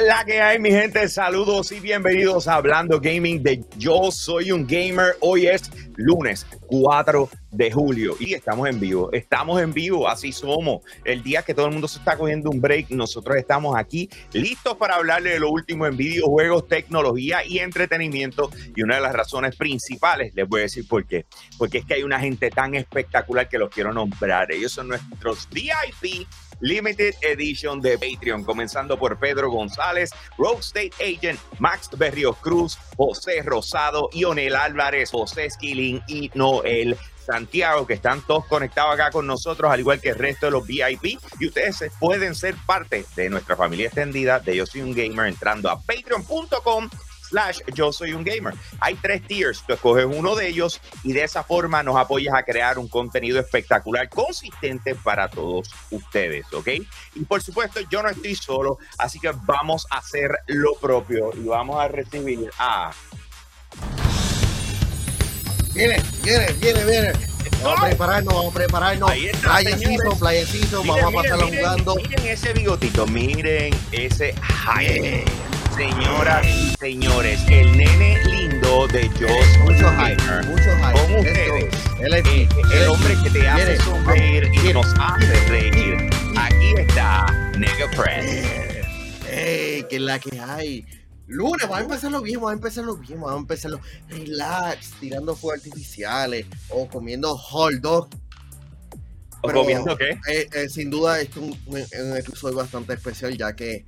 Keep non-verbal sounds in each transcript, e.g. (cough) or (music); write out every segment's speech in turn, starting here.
la que hay, mi gente? Saludos y bienvenidos a Hablando Gaming de Yo Soy un Gamer. Hoy es lunes 4 de julio y estamos en vivo. Estamos en vivo, así somos. El día que todo el mundo se está cogiendo un break, nosotros estamos aquí listos para hablarle de lo último en videojuegos, tecnología y entretenimiento. Y una de las razones principales, les voy a decir por qué. Porque es que hay una gente tan espectacular que los quiero nombrar. Ellos son nuestros VIP Limited Edition de Patreon, comenzando por Pedro González, Rogue State Agent, Max Berrios Cruz, José Rosado, Ionel Álvarez, José Skilling y Noel Santiago, que están todos conectados acá con nosotros, al igual que el resto de los VIP. Y ustedes pueden ser parte de nuestra familia extendida de Yo Soy un Gamer entrando a patreon.com slash yo soy un gamer. Hay tres tiers, tú escoges uno de ellos y de esa forma nos apoyas a crear un contenido espectacular, consistente para todos ustedes, ¿ok? Y por supuesto, yo no estoy solo, así que vamos a hacer lo propio y vamos a recibir a... Viene, viene, viene, viene. Vamos a prepararnos, vamos a prepararnos. Ahí está, Playecito, playecito, Miren, vamos a pasarla miren, jugando. Miren ese bigotito, miren ese hype. Señoras y señores, el nene lindo de Soy Mucho hype, mucho hype. Con ustedes, eh, el hombre que te hace sonreír y nos hace reír. Aquí está Nega Press. ¡Ey! es la que hay. Lunes, vamos a empezarlo bien, vamos a empezarlo bien, vamos a empezarlo relax, tirando fuegos artificiales o comiendo hot dog. ¿O comiendo qué? eh, eh, sin duda, esto es un, un- un episodio bastante especial, ya que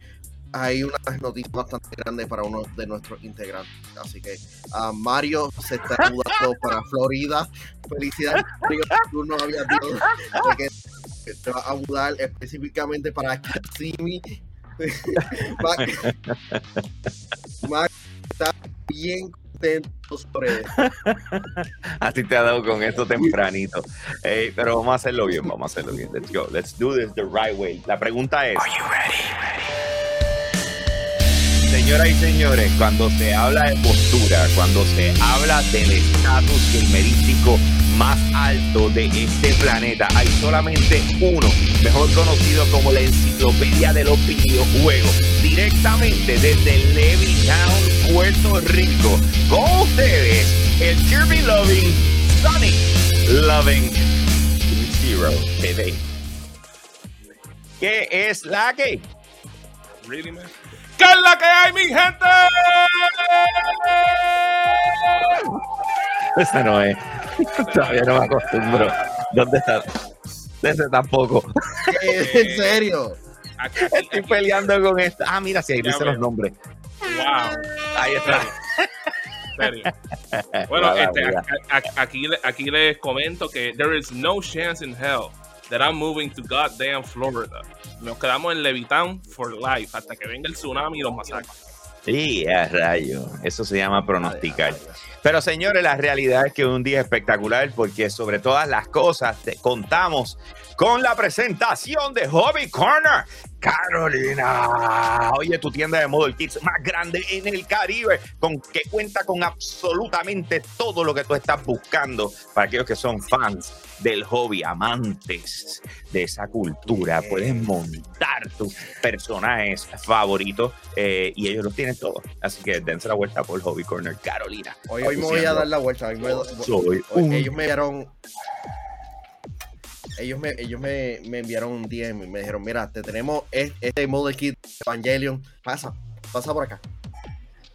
hay unas noticias bastante grandes para uno de nuestros integrantes. Así que ah, Mario se está mudando (laughs) para Florida. Felicidades. Tú no habías dicho que te vas a mudar específicamente para Kissimmee. (laughs) Mac, Mac está bien contento sobre esto. (laughs) Así te ha dado con esto tempranito. Pero vamos a hacerlo bien, vamos a hacerlo bien. Let's go. Let's do this the right way. La pregunta es. Señoras y señores, cuando se habla de postura, cuando se habla del estatus gamerístico más alto de este planeta, hay solamente uno, mejor conocido como la enciclopedia de los videojuegos, directamente desde Levittown, Puerto Rico. Con ustedes, el Kirby Loving, Sonic Loving Zero TV. ¿Qué es la que? Really, man? ¿Qué es la que hay, mi gente? Esa no es. (laughs) Todavía no me acostumbro. ¿Dónde está? Ese tampoco. (laughs) en serio. Aquí, Estoy peleando con esto. Ah, mira, si ahí dice los nombres. Wow. Ahí está. Serio. Bueno, este, aquí, aquí les comento que there is no chance in hell that I'm moving to goddamn Florida. Nos quedamos en Levittown for life hasta que venga el tsunami y los masacres. Sí, a rayo. Eso se llama pronosticar. Pero señores, la realidad es que un día espectacular porque sobre todas las cosas te contamos con la presentación de Hobby Corner. Carolina, oye, tu tienda de Model Kits más grande en el Caribe, con que cuenta con absolutamente todo lo que tú estás buscando para aquellos que son fans del hobby, amantes de esa cultura. Puedes montar tus personajes favoritos eh, y ellos los tienen todos. Así que dense la vuelta por Hobby Corner Carolina. Hoy, hoy me voy a dar la vuelta. hoy me- hoy- ellos me enviaron. Ellos me, ellos me, me enviaron un DM y me dijeron: Mira, te tenemos es- este Model Kit Evangelion. Pasa, pasa por acá.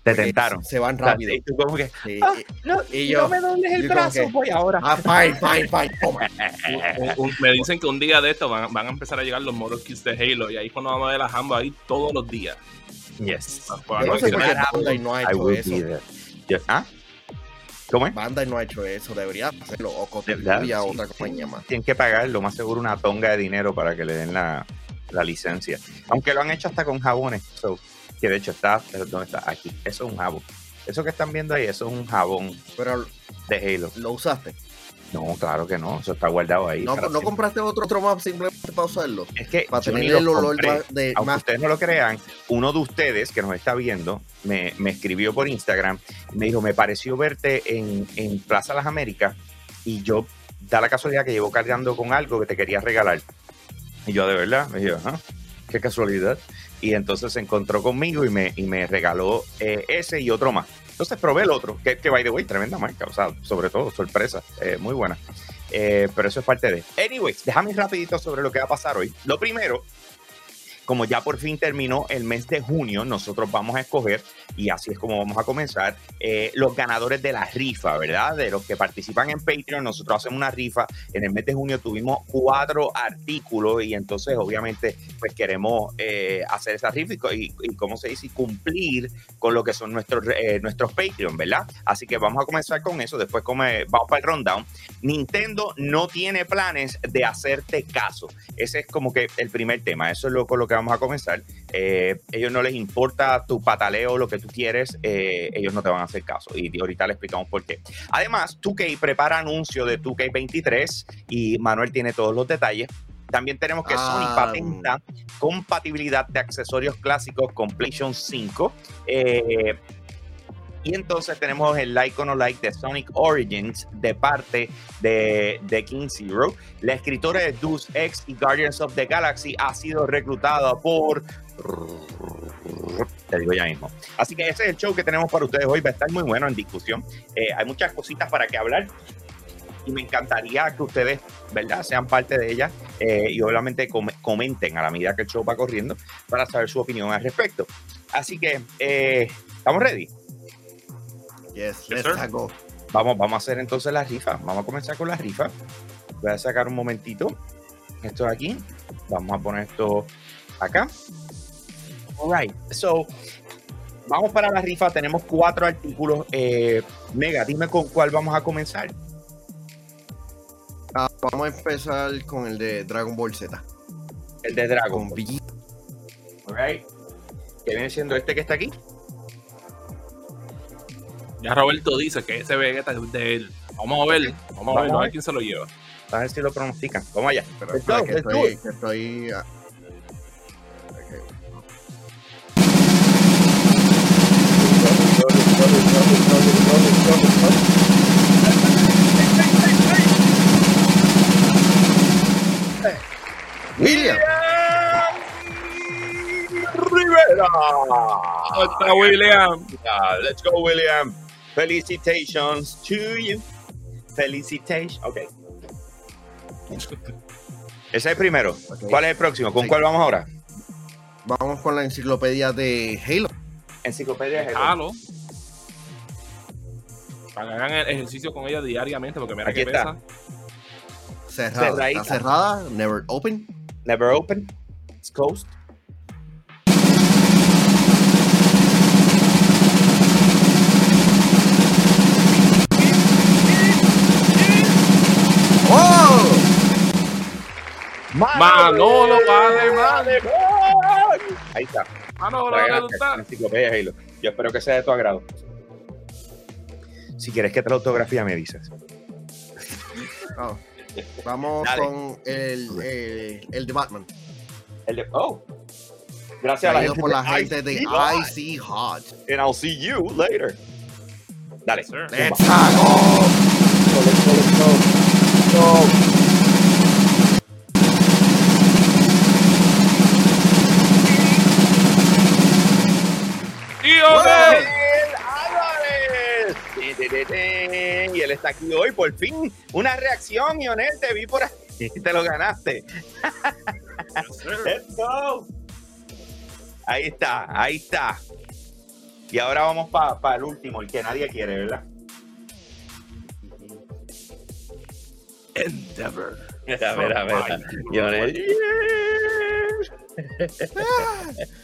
te tentaron. Se van rápido. Y tú como que, Sí, ah, no, y no yo- me dobles el brazo, que- voy ahora. Ah, fine, fine, fine. Toma. (laughs) Un- un- me dicen que un día de esto van, van a empezar a llegar los Model Kits de Halo y ahí es cuando vamos a ver a Hambo ahí todos los días. Yes. Para Yo no sé por qué no ha I hecho will eso. be there. Yo- ¿Ah? ¿Cómo es? Bandai no ha hecho eso. Debería hacerlo. O ¿Verdad? Kotobukiya, Sí, otra sí. compañía más. Tienen que pagar lo más seguro una tonga de dinero para que le den la, la licencia. Aunque lo han hecho hasta con jabones. So, que de hecho está, pero ¿dónde está? Aquí. Eso es un jabón. Eso que están viendo ahí, eso es un jabón Pero de Halo. lo usaste. No, claro que no. Eso está guardado ahí. No, compraste otro, otro map simplemente para usarlo. Es que Para tener el olor compré. más de aunque más. ustedes no lo crean, uno de ustedes que nos está viendo me, me escribió por Instagram y me dijo, me pareció verte en, en Plaza Las Américas y yo, da la casualidad que llevo cargando con algo que te quería regalar. Y yo, de verdad, me dije, ajá, qué casualidad. y entonces se encontró conmigo y me, y me regaló eh, ese y otro más. Entonces probé el otro, que, que by the way, tremenda marca, o sea, sobre todo, sorpresa, eh, muy buena. Eh, pero eso es parte de. Anyways, déjame rapidito sobre lo que va a pasar hoy. Lo primero como ya por fin terminó el mes de junio, nosotros vamos a escoger, y así es como vamos a comenzar, eh, los ganadores de la rifa, ¿verdad? De los que participan en Patreon, nosotros hacemos una rifa. En el mes de junio tuvimos cuatro artículos y entonces obviamente pues queremos eh, hacer esa rifa y, ¿cómo se dice? Cumplir con lo que son nuestros, eh, nuestros Patreon, ¿verdad? Así que vamos a comenzar con eso, después come, vamos para el rundown. Nintendo no tiene planes de hacerte caso. Ese es como que el primer tema, eso es lo, con lo que vamos a comenzar. Eh, ellos no les importa tu pataleo, lo que tú quieres, eh, ellos no te van a hacer caso. Y ahorita le explicamos por qué. Además, 2K prepara anuncio de 2K23 y Manuel tiene todos los detalles. También tenemos que Sony Ah. patenta compatibilidad de accesorios clásicos con PlayStation 5. Eh, y entonces tenemos el like o no like de Sonic Origins de parte de, de King Zero. La escritora de Deus Ex y Guardians of the Galaxy ha sido reclutada por. Te digo ya mismo. Así que ese es el show que tenemos para ustedes hoy. Va a estar muy bueno en discusión. Eh, hay muchas cositas para que hablar y me encantaría que ustedes, ¿verdad?, sean parte de ella eh, y obviamente com comenten a la medida que el show va corriendo para saber su opinión al respecto. Así que, eh, ¿estamos ready? Yes, Yes, let's go. Vamos, vamos a hacer entonces la rifa. Vamos a comenzar con la rifa. Voy a sacar un momentito esto de aquí. Vamos a poner esto acá. Alright, so vamos para la rifa. Tenemos cuatro artículos. Eh, Mega, dime con cuál vamos a comenzar. Ah, vamos a empezar con el de Dragon Ball Z. El de Dragon. Vegeta. Alright. Que viene siendo este que está aquí. Ya Roberto dice que ese Vegeta es de él. Vamos a ver, vamos a ver, Vamos a a ver. quién se lo lleva. A ver si lo pronostican. Vamos allá. Pero espera que estoy, que estoy. ah, ok. William. Rivera. ¿Dónde está William? Yeah, let's go, William. Felicitations to you. Felicitations. Ok. Ese es el primero. ¿Cuál es el próximo? ¿Con Sí. cuál vamos ahora? Vamos con la enciclopedia de Halo. Enciclopedia de Halo. Déjalo. Para que hagan el ejercicio con ella diariamente, porque mira Aquí que está. pesa. Cerrada. Cerradita. Está cerrada. Never open. Never open. It's closed. Manolo, vale, vale. Ahí está. Manolo, Halo. Yo espero que sea de tu agrado. Si quieres que te la autografía, me dices. (laughs) Oh. Vamos Dale. con el, eh, el de Batman. El de. Oh. Gracias a la gente por la gente de IC Hot. And I'll see you later. Dale. Yes, sir. zumba. Let's go. Let's go, let's go, let's go. Está aquí hoy, por fin. Una reacción, Ionel, te vi por ahí. (laughs) Te lo ganaste. Let's go. Ahí está, ahí está. Y ahora vamos para el último, el que nadie quiere, ¿verdad? Endeavor. A ver, a ver. a ver. Ionel. (laughs)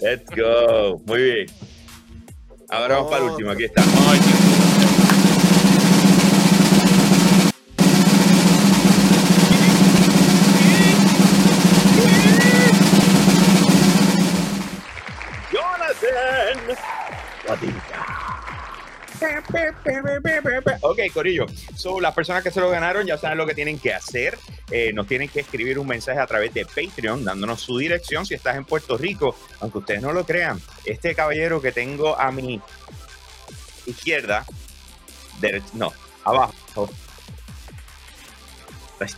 Let's go. Muy bien. Ahora vamos para el último. Aquí está. Ok, Corillo. So, las personas que se lo ganaron ya saben lo que tienen que hacer. Eh, nos tienen que escribir un mensaje a través de Patreon dándonos su dirección si estás en Puerto Rico. Aunque ustedes no lo crean, este caballero que tengo a mi izquierda, no, abajo. Pues.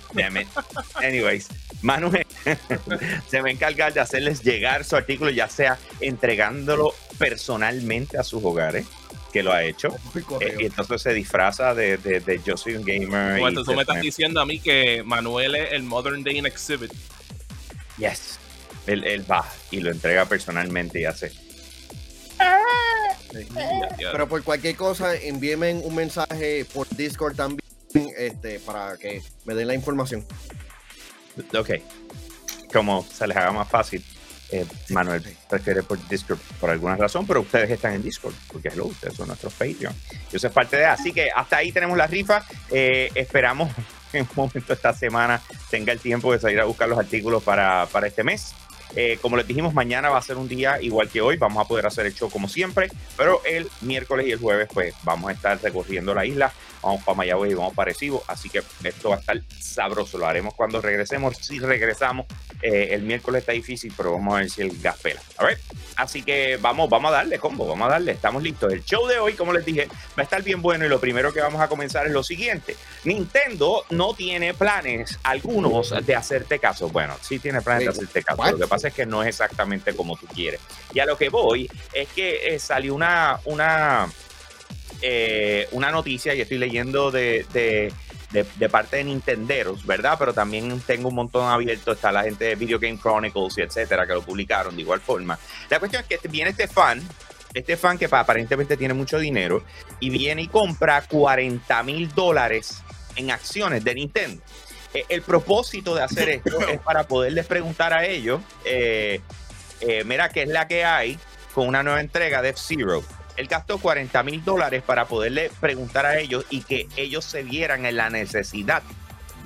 Anyways, Manuel, (laughs) se va a encargar de hacerles llegar su artículo, ya sea entregándolo personalmente a sus hogares que lo ha hecho. Eh, y entonces se disfraza de, de, yo soy un gamer. Bueno, tú me estás diciendo a mí que Manuel es el Modern Day in Exhibit. Yes. Él, él va y lo entrega personalmente y hace. Pero por cualquier cosa, envíenme un mensaje por Discord también este, para que me den la información. Ok. Como se les haga más fácil. Eh, Manuel prefiere por Discord por alguna razón, pero ustedes están en Discord, porque hello, ustedes son nuestros Patreon. Yo soy parte de Así que hasta ahí tenemos la rifa. Eh, esperamos (laughs) en un momento esta semana tenga el tiempo de salir a buscar los artículos para, para este mes. Eh, como les dijimos, mañana va a ser un día igual que hoy. Vamos a poder hacer el show como siempre, pero el miércoles y el jueves, pues vamos a estar recorriendo la isla. Vamos para Mayagüez y vamos para Arecibo, así que esto va a estar sabroso, lo haremos cuando regresemos, si regresamos, eh, el miércoles está difícil, pero vamos a ver si el gas pela, a ver, así que vamos, vamos a darle combo, vamos a darle, estamos listos, el show de hoy, como les dije, va a estar bien bueno y lo primero que vamos a comenzar es lo siguiente, Nintendo no tiene planes algunos de hacerte caso, bueno, sí tiene planes de hacerte caso, lo que pasa es que no es exactamente como tú quieres, y a lo que voy es que eh, salió una, una eh, una noticia y estoy leyendo de, de, parte de Nintenderos, ¿verdad? Pero también tengo un montón abierto, está la gente de Video Game Chronicles y etcétera, que lo publicaron de igual forma. La cuestión es que este, viene este fan, este fan que aparentemente tiene mucho dinero, y viene y compra 40 mil dólares en acciones de Nintendo. Eh, el propósito de hacer (laughs) esto es para poderles preguntar a ellos, eh, mira, ¿qué es la que hay con una nueva entrega de F-Zero? él gastó 40 mil dólares para poderle preguntar a ellos y que ellos se vieran en la necesidad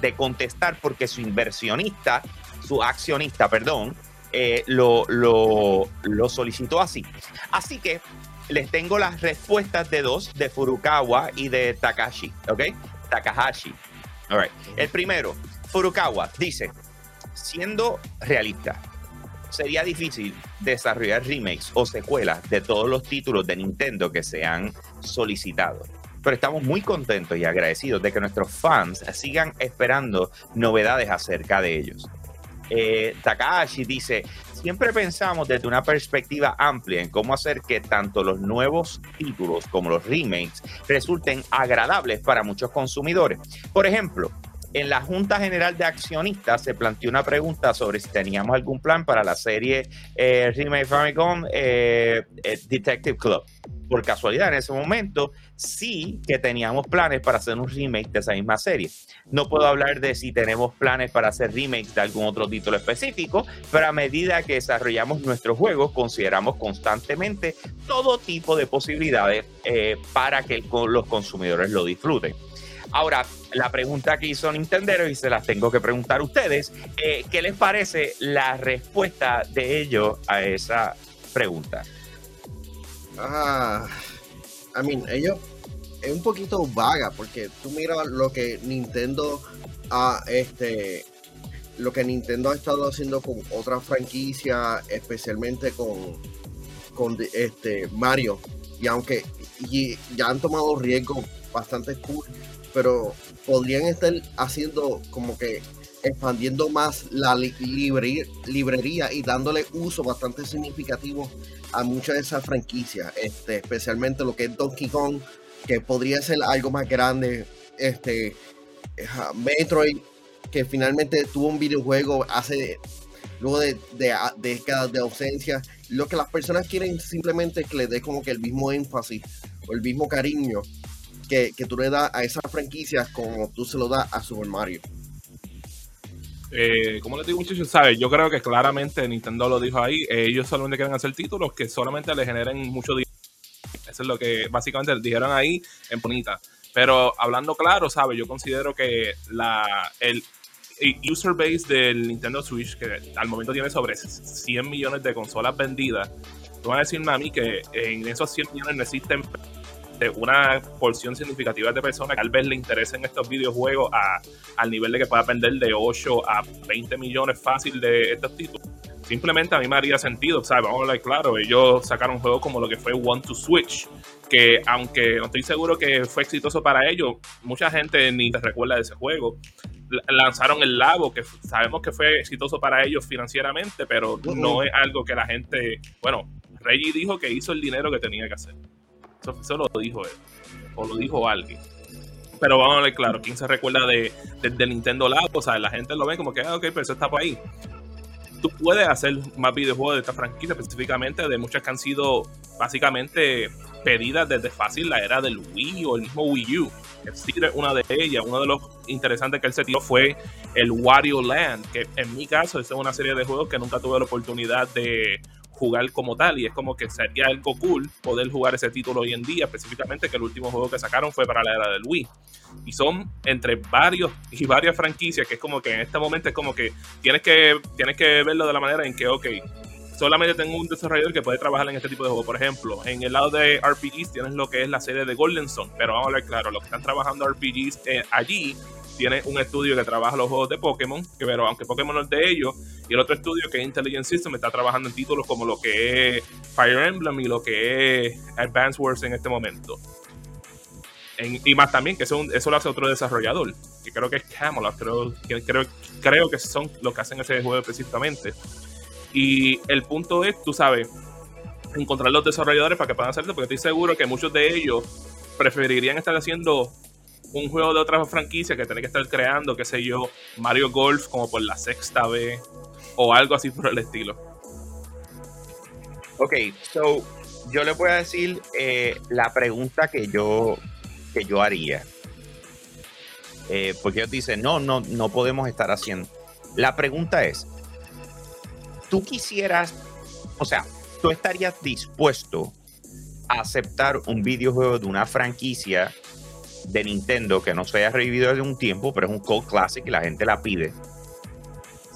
de contestar porque su inversionista, su accionista, perdón, eh, lo, lo, lo solicitó así. Así que les tengo las respuestas de dos, de Furukawa y de Takashi, ¿ok? Takahashi. El primero, Furukawa, dice, siendo realista, sería difícil desarrollar remakes o secuelas de todos los títulos de Nintendo que se han solicitado. Pero estamos muy contentos y agradecidos de que nuestros fans sigan esperando novedades acerca de ellos. Eh, Takahashi dice, siempre pensamos desde una perspectiva amplia en cómo hacer que tanto los nuevos títulos como los remakes resulten agradables para muchos consumidores. Por ejemplo, en la Junta General de Accionistas se planteó una pregunta sobre si teníamos algún plan para la serie eh, Remake Famicom eh, eh, Detective Club. Por casualidad, en ese momento sí que teníamos planes para hacer un remake de esa misma serie. No puedo hablar de si tenemos planes para hacer remakes de algún otro título específico, pero a medida que desarrollamos nuestros juegos, consideramos constantemente todo tipo de posibilidades para que los consumidores lo disfruten. Ahora, la pregunta que hizo Nintendo y se las tengo que preguntar a ustedes, eh, ¿qué les parece la respuesta de ellos a esa pregunta? Ah, I mean, ellos es un poquito vaga porque tú miras lo que Nintendo ha este lo que Nintendo ha estado haciendo con otra franquicia, especialmente con, con este Mario. Y aunque ya han tomado riesgos bastante cool pero podrían estar haciendo como que expandiendo más la librería, y dándole uso bastante significativo a muchas de esas franquicias, este, especialmente lo que es Donkey Kong, que podría ser algo más grande, este, Metroid, que finalmente tuvo un videojuego hace luego de, décadas de ausencia, lo que las personas quieren simplemente que le dé como que el mismo énfasis o el mismo cariño que, tú le das a esas franquicias como tú se lo das a Super Mario. Eh, como les digo, muchachos, ¿sabes? Yo creo que claramente Nintendo lo dijo ahí. ellos solamente quieren hacer títulos que solamente le generen mucho dinero. Eso es lo que básicamente dijeron ahí en Bonita. Pero hablando claro, ¿sabes? Yo considero que la, el user base del Nintendo Switch, que al momento tiene sobre 100 millones de consolas vendidas, tú vas a decirme a mí que en esos 100 millones no existen una porción significativa de personas que tal vez le interesen estos videojuegos a, al nivel de que pueda vender de 8 a 20 millones fácil de estos títulos. Simplemente a mí me haría sentido, ¿sabes? Vamos a hablar claro, ellos sacaron un juego como lo que fue One to Switch, que aunque no estoy seguro que fue exitoso para ellos, mucha gente ni te recuerda de ese juego. lanzaron el Labo, que sabemos que fue exitoso para ellos financieramente, pero no es algo que la gente. Bueno, Reggie dijo que hizo el dinero que tenía que hacer. Eso, lo dijo él. O lo dijo alguien. Pero vamos a ver, claro, ¿quién se recuerda de, Nintendo Labo? O sea, la gente lo ve como que, ah, ok, pero eso está por ahí. Tú puedes hacer más videojuegos de esta franquicia, específicamente de muchas que han sido básicamente pedidas desde fácil la era del Wii o el mismo Wii U una de ellas. Uno de los interesantes que él se tiró fue el Wario Land, que en mi caso es una serie de juegos que nunca tuve la oportunidad de jugar como tal y es como que sería algo cool poder jugar ese título hoy en día, específicamente que el último juego que sacaron fue para la era del Wii. Y son entre varios (laughs) y varias franquicias que es como que en este momento es como que tienes que, tienes que verlo de la manera en que, ok, solamente tengo un desarrollador que puede trabajar en este tipo de juegos. Por ejemplo, en el lado de RPGs tienes lo que es la serie de Golden Sun, pero vamos a ver claro, los que están trabajando RPGs eh, allí tiene un estudio que trabaja los juegos de Pokémon, que pero aunque Pokémon no es de ellos, y el otro estudio que es Intelligent System está trabajando en títulos como lo que es Fire Emblem y lo que es Advance Wars en este momento. y más también, que eso, eso, lo hace otro desarrollador, que creo que es Camelot, creo, creo, creo que son los que hacen ese juego específicamente. Y el punto es, tú sabes, encontrar los desarrolladores para que puedan hacerlo, porque estoy seguro que muchos de ellos preferirían estar haciendo un juego de otra franquicia que tener que estar creando, qué sé yo, Mario Golf como por la sexta vez o algo así por el estilo. Ok, so yo le voy a decir eh, la pregunta que yo, que yo haría. Eh, porque ellos dicen, no, no, no podemos estar haciendo. La pregunta es, tú quisieras, o sea, tú estarías dispuesto a aceptar un videojuego de una franquicia de Nintendo que no se haya revivido desde un tiempo, pero es un Cold Classic y la gente la pide,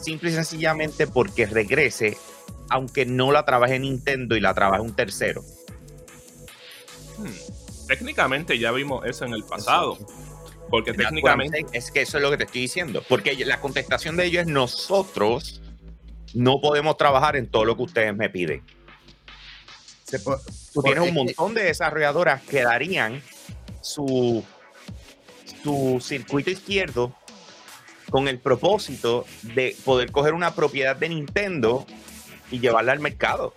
simple y sencillamente porque regrese, aunque no la trabaje Nintendo y la trabaje un tercero. Hmm. Técnicamente ya vimos eso en el pasado. Porque técnicamente. Es que eso es lo que te estoy diciendo. Porque la contestación de ellos es nosotros no podemos trabajar en todo lo que ustedes me piden. Tú tienes un montón de desarrolladoras que darían su, su circuito izquierdo con el propósito de poder coger una propiedad de Nintendo y llevarla al mercado.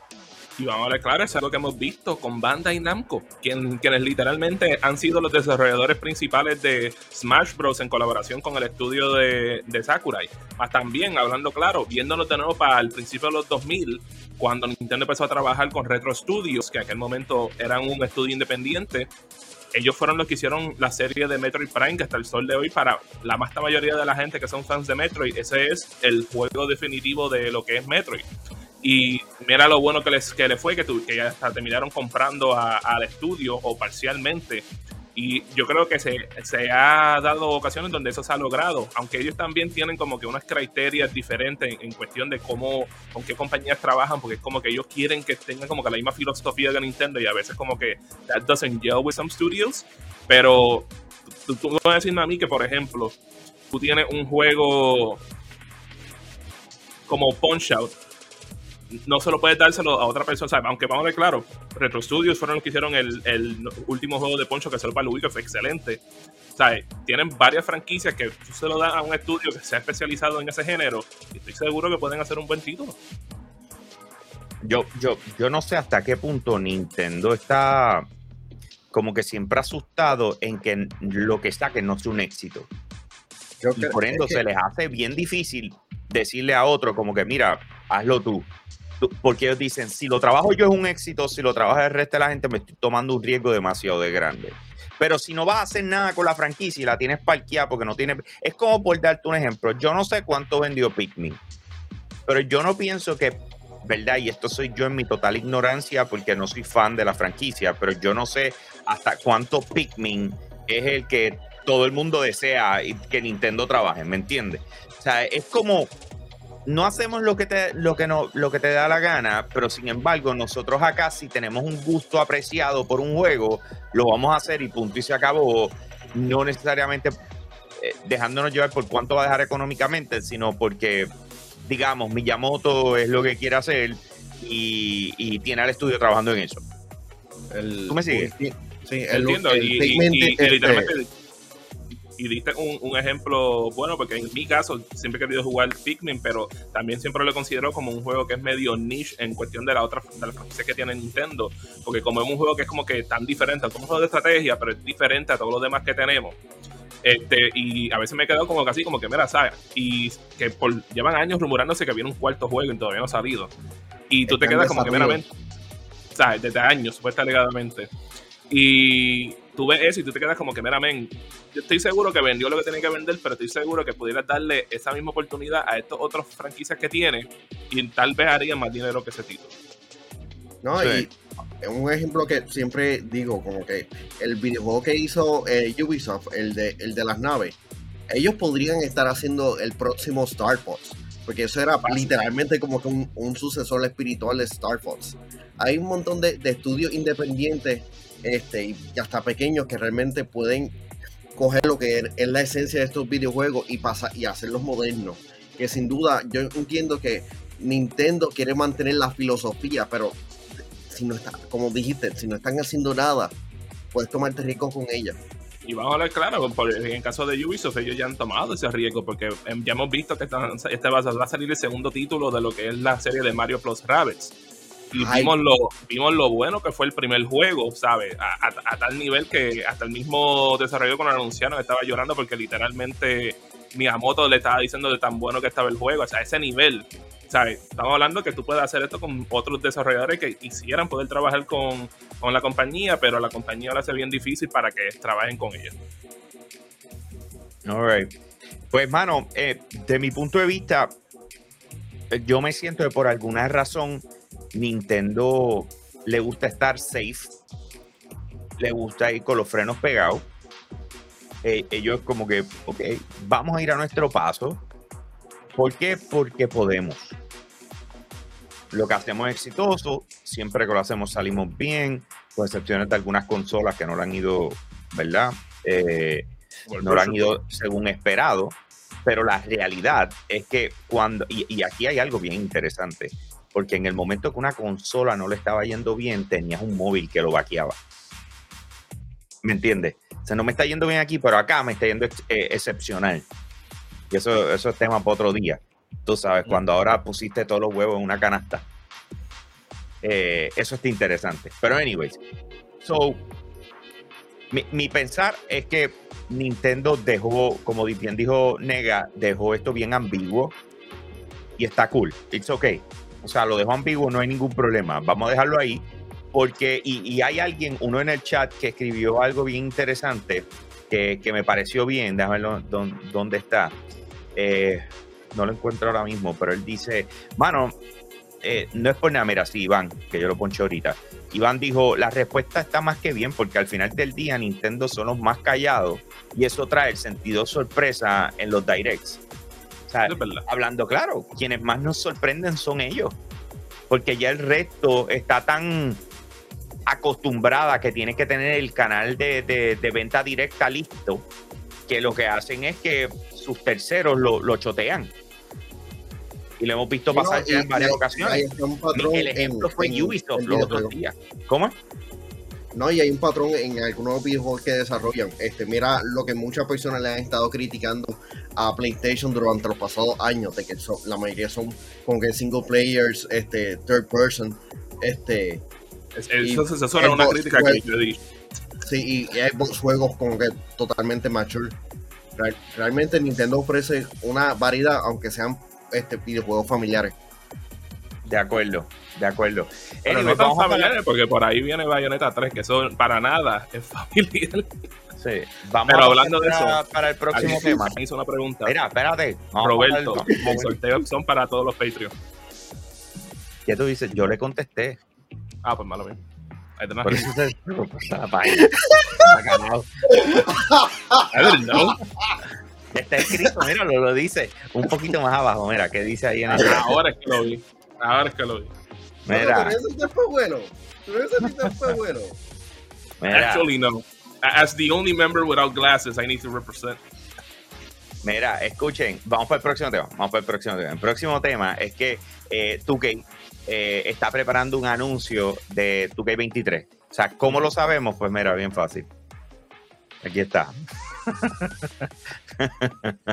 Y vamos a ver, claro, es algo que hemos visto con Bandai Namco, quienes literalmente han sido los desarrolladores principales de Smash Bros. en colaboración con el estudio de, Sakurai. Más también, hablando claro, viéndonos de nuevo para el principio de los 2000, cuando Nintendo empezó a trabajar con Retro Studios, que en aquel momento eran un estudio independiente, ellos fueron los que hicieron la serie de Metroid Prime, que hasta el sol de hoy, para la vasta mayoría de la gente que son fans de Metroid, ese es el juego definitivo de lo que es Metroid. Y mira lo bueno que les que le fue, que, que ya hasta terminaron comprando al estudio o parcialmente. Y yo creo que se, se, ha dado ocasiones donde eso se ha logrado, aunque ellos también tienen como que unas criterias diferentes en, cuestión de cómo, con qué compañías trabajan, porque es como que ellos quieren que tengan como que la misma filosofía de Nintendo y a veces como que that doesn't gel with some studios. Pero tú, tú vas a decirme a mí que, por ejemplo, tú tienes un juego como Punch Out, no solo puedes dárselo a otra persona. aunque vamos a ver claro, Retro Studios fueron los que hicieron el, último juego de Poncho que salió para el Wii, que fue excelente. tienen varias franquicias que tú se lo das a un estudio que se ha especializado en ese género y estoy seguro que pueden hacer un buen título. Yo, yo, yo no sé hasta qué punto Nintendo está como que siempre asustado en que lo que está que no sea un éxito. y por ende se les hace bien difícil decirle a otro como que mira, hazlo tú porque ellos dicen, si lo trabajo yo es un éxito, si lo trabaja el resto de la gente, me estoy tomando un riesgo demasiado de grande. Pero si no vas a hacer nada con la franquicia y la tienes parqueada porque no tiene... Es como por darte un ejemplo, yo no sé cuánto vendió Pikmin, pero yo no pienso que, ¿verdad? Y esto soy yo en mi total ignorancia porque no soy fan de la franquicia, pero yo no sé hasta cuánto Pikmin es el que todo el mundo desea que Nintendo trabaje, ¿me entiendes? O sea, es como no hacemos lo que te, lo que no, lo que te da la gana, pero sin embargo, nosotros acá, si tenemos un gusto apreciado por un juego, lo vamos a hacer y punto y se acabó. No necesariamente eh, dejándonos llevar por cuánto va a dejar económicamente, sino porque, digamos, Miyamoto es lo que quiere hacer y, tiene al estudio trabajando en eso. ¿Tú me sigues? Sí, entiendo. y, literalmente Y diste un, ejemplo bueno, porque en mi caso siempre he querido jugar Pikmin, pero también siempre lo considero como un juego que es medio niche en cuestión de la otra de las franquicias que tiene Nintendo. Porque como es un juego que es como que tan diferente, como un juego de estrategia, pero es diferente a todos los demás que tenemos. Este, y a veces me he quedado como casi como que, mira, ¿sabes? Y que por, llevan años rumorándose que viene un cuarto juego y todavía no ha salido. Y tú te quedas como que, meramente, ¿sabes? Desde años, supuestamente. Y tú ves eso y tú te quedas como que, meramente, yo estoy seguro que vendió lo que tenía que vender, pero estoy seguro que pudiera darle esa misma oportunidad a estos otros franquicias que tiene y tal vez haría más dinero que ese título. No, y un ejemplo que siempre digo, como que el videojuego que hizo eh, Ubisoft, el de, el de las naves, ellos podrían estar haciendo el próximo Star Fox, porque eso era literalmente como que un, sucesor espiritual de Star Fox. Hay un montón de, estudios independientes este, y hasta pequeños que realmente pueden coger lo que es la esencia de estos videojuegos y, pasar, y hacerlos modernos. Que sin duda yo entiendo que Nintendo quiere mantener la filosofía, pero si no está, como dijiste, si no están haciendo nada, puedes tomarte riesgo con ella. Y vamos a hablar claro, en caso de Ubisoft, ellos ya han tomado ese riesgo, porque em, ya hemos visto que este va, a salir el segundo título de lo que es la serie de Mario Plus Rabbids. Y vimos lo, vimos lo bueno que fue el primer juego, ¿sabes? A, tal nivel que hasta el mismo desarrollo lo anunciaron estaba llorando porque literalmente Miyamoto le estaba diciendo de tan bueno que estaba el juego. O sea, ese nivel Estamos hablando que tú puedes hacer esto con otros desarrolladores que quisieran poder trabajar con, la compañía, pero la compañía lo hace bien difícil para que trabajen con ella. Alright. Pues, mano, eh, de mi punto de vista, yo me siento que por alguna razón Nintendo le gusta estar safe, le gusta ir con los frenos pegados. Eh, ellos como que, ok, vamos a ir a nuestro paso ¿Por qué? Porque podemos. Lo que hacemos es exitoso, siempre que lo hacemos salimos bien, con excepciones de algunas consolas que no lo han ido, ¿verdad? Eh, no lo han ido según esperado, pero la realidad es que cuando, y, aquí hay algo bien interesante, porque en el momento que una consola no le estaba yendo bien, tenías un móvil que lo vaqueaba. ¿Me entiendes? O sea, no me está yendo bien aquí, pero acá me está yendo eh, excepcional. Y eso, eso es tema para otro día. Tú sabes, cuando ahora pusiste todos los huevos en una canasta. Eh, eso está interesante. Pero, anyways, so, mi, pensar es que Nintendo dejó, como bien dijo Nega, dejó esto bien ambiguo y está cool. It's okay. O sea, lo dejó ambiguo, no hay ningún problema. Vamos a dejarlo ahí. Porque, y, hay alguien, uno en el chat, que escribió algo bien interesante que, me pareció bien. Déjame ver dónde está. Eh, no lo encuentro ahora mismo, pero él dice, mano, eh, no es por nada, mira, sí, Iván, que yo lo poncho ahorita. Iván dijo, la respuesta está más que bien, porque al final del día Nintendo son los más callados y eso trae el sentido sorpresa en los directs. O sea, hablando claro, quienes más nos sorprenden son ellos, porque ya el resto está tan acostumbrada que tiene que tener el canal de, de venta directa listo, que lo que hacen es que sus terceros lo, chotean. Y lo hemos visto pasar en varias ocasiones. el ejemplo fue Ubisoft los otros días. ¿Cómo? No, y hay un patrón en algunos videojuegos que desarrollan. Este, mira lo que muchas personas le han estado criticando a PlayStation durante los pasados años, de que la mayoría son como que single players, este, third person, este. Eso, es una crítica que yo di. Sí, y hay juegos como que totalmente mature realmente Nintendo ofrece una variedad, aunque sean este, videojuegos familiares. De acuerdo, de acuerdo. Pero no tan familiares, porque por ahí viene Bayonetta 3, que eso para nada es familiar. Sí, vamos Pero hablando de eso, para el próximo tema. Me hizo una pregunta. Mira, espérate. Roberto, el sorteo son para todos los Patreons. ¿Qué tú dices? Yo le contesté. Ah, pues malo bien. Ahí Por eso se (laughs) la página. Está escrito, mira, lo, lo dice un poquito más abajo, mira, ¿qué dice ahí en el Ahora es que lo vi. Ahora es que lo vi. Mira. Pero eso fue bueno. Pero eso fue bueno. (laughs) Mira. Actually, no. As the only member without glasses, I need to represent. Mira, escuchen, vamos para el próximo tema. Vamos para el próximo tema. El próximo tema es que eh, 2K eh, está preparando un anuncio de 2K23. O sea, ¿cómo lo sabemos? Pues mira, bien fácil. Aquí está.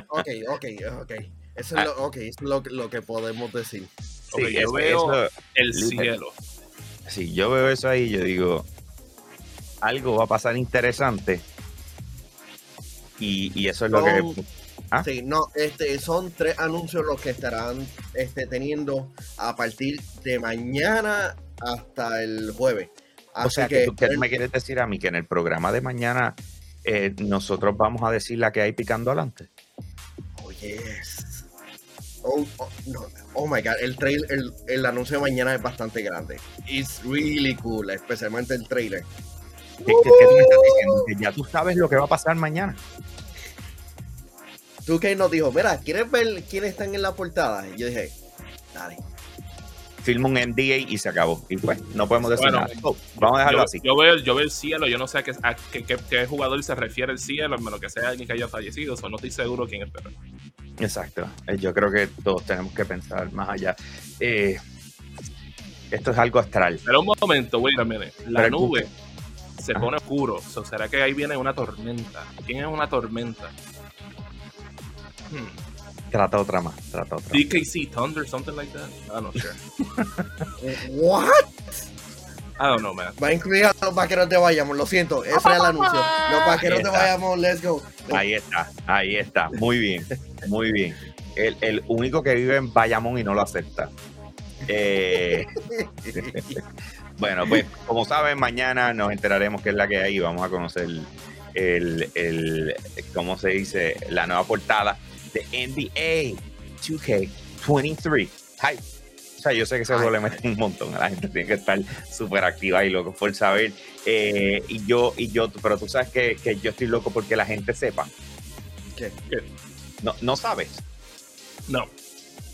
ok, ok, ok. Eso es, lo, okay, eso es lo, lo, que podemos decir. Sí, yo veo el cielo. Sí, yo veo eso ahí yo digo, algo va a pasar interesante. Y, y eso es lo que... ¿Ah? Sí, no, este, son tres anuncios los que estarán este, teniendo a partir de mañana hasta el jueves. o sea, que, tú me quieres decir a mí que en el programa de mañana eh, nosotros vamos a decir la que hay picando adelante. Oh, yes. Oh, oh, no. oh my god, el, trail, el, el, anuncio de mañana es bastante grande. It's really cool, especialmente el trailer. ¿Qué, qué, qué tú me estás diciendo? Que ya tú sabes lo que va a pasar mañana. Tú que nos dijo, mira, ¿quieres ver quiénes están en la portada? Y yo dije, dale filma un NDA y se acabó. Y pues, no podemos decir nada. vamos a dejarlo así. Yo veo, yo veo el cielo, yo no sé a qué, a qué, jugador se refiere el cielo, menos que sea alguien que haya fallecido, o no estoy seguro quién es, pero. Exacto. Eh, yo creo que todos tenemos que pensar más allá. Eh, esto es algo astral. Pero un momento, wait a minute. La nube se pone oscuro. ¿Será que ahí viene una tormenta? ¿Quién es una tormenta? Hmm. Trata otra más, trata otra. DKC Thunder, something like that. I don't know, sure. (laughs) What? I don't know, man. Va a incluir a los vaqueros de Vayamos, lo siento, ese es el anuncio. Los vaqueros de Vayamos, let's go. Ahí está, ahí está. Muy bien, muy bien. El, el único que vive en Bayamón y no lo acepta. Eh, (laughs) bueno, pues como saben, mañana nos enteraremos qué es la que hay. Vamos a conocer el, el, ¿cómo se dice? La nueva portada de NBA 2K23. Hype. Sea, yo sé que se le mete un montón. La gente tiene que estar súper activa y loco por saber. Eh, y yo, y yo, pero tú sabes que, que, yo estoy loco porque la gente sepa. ¿Qué? No, no sabes. No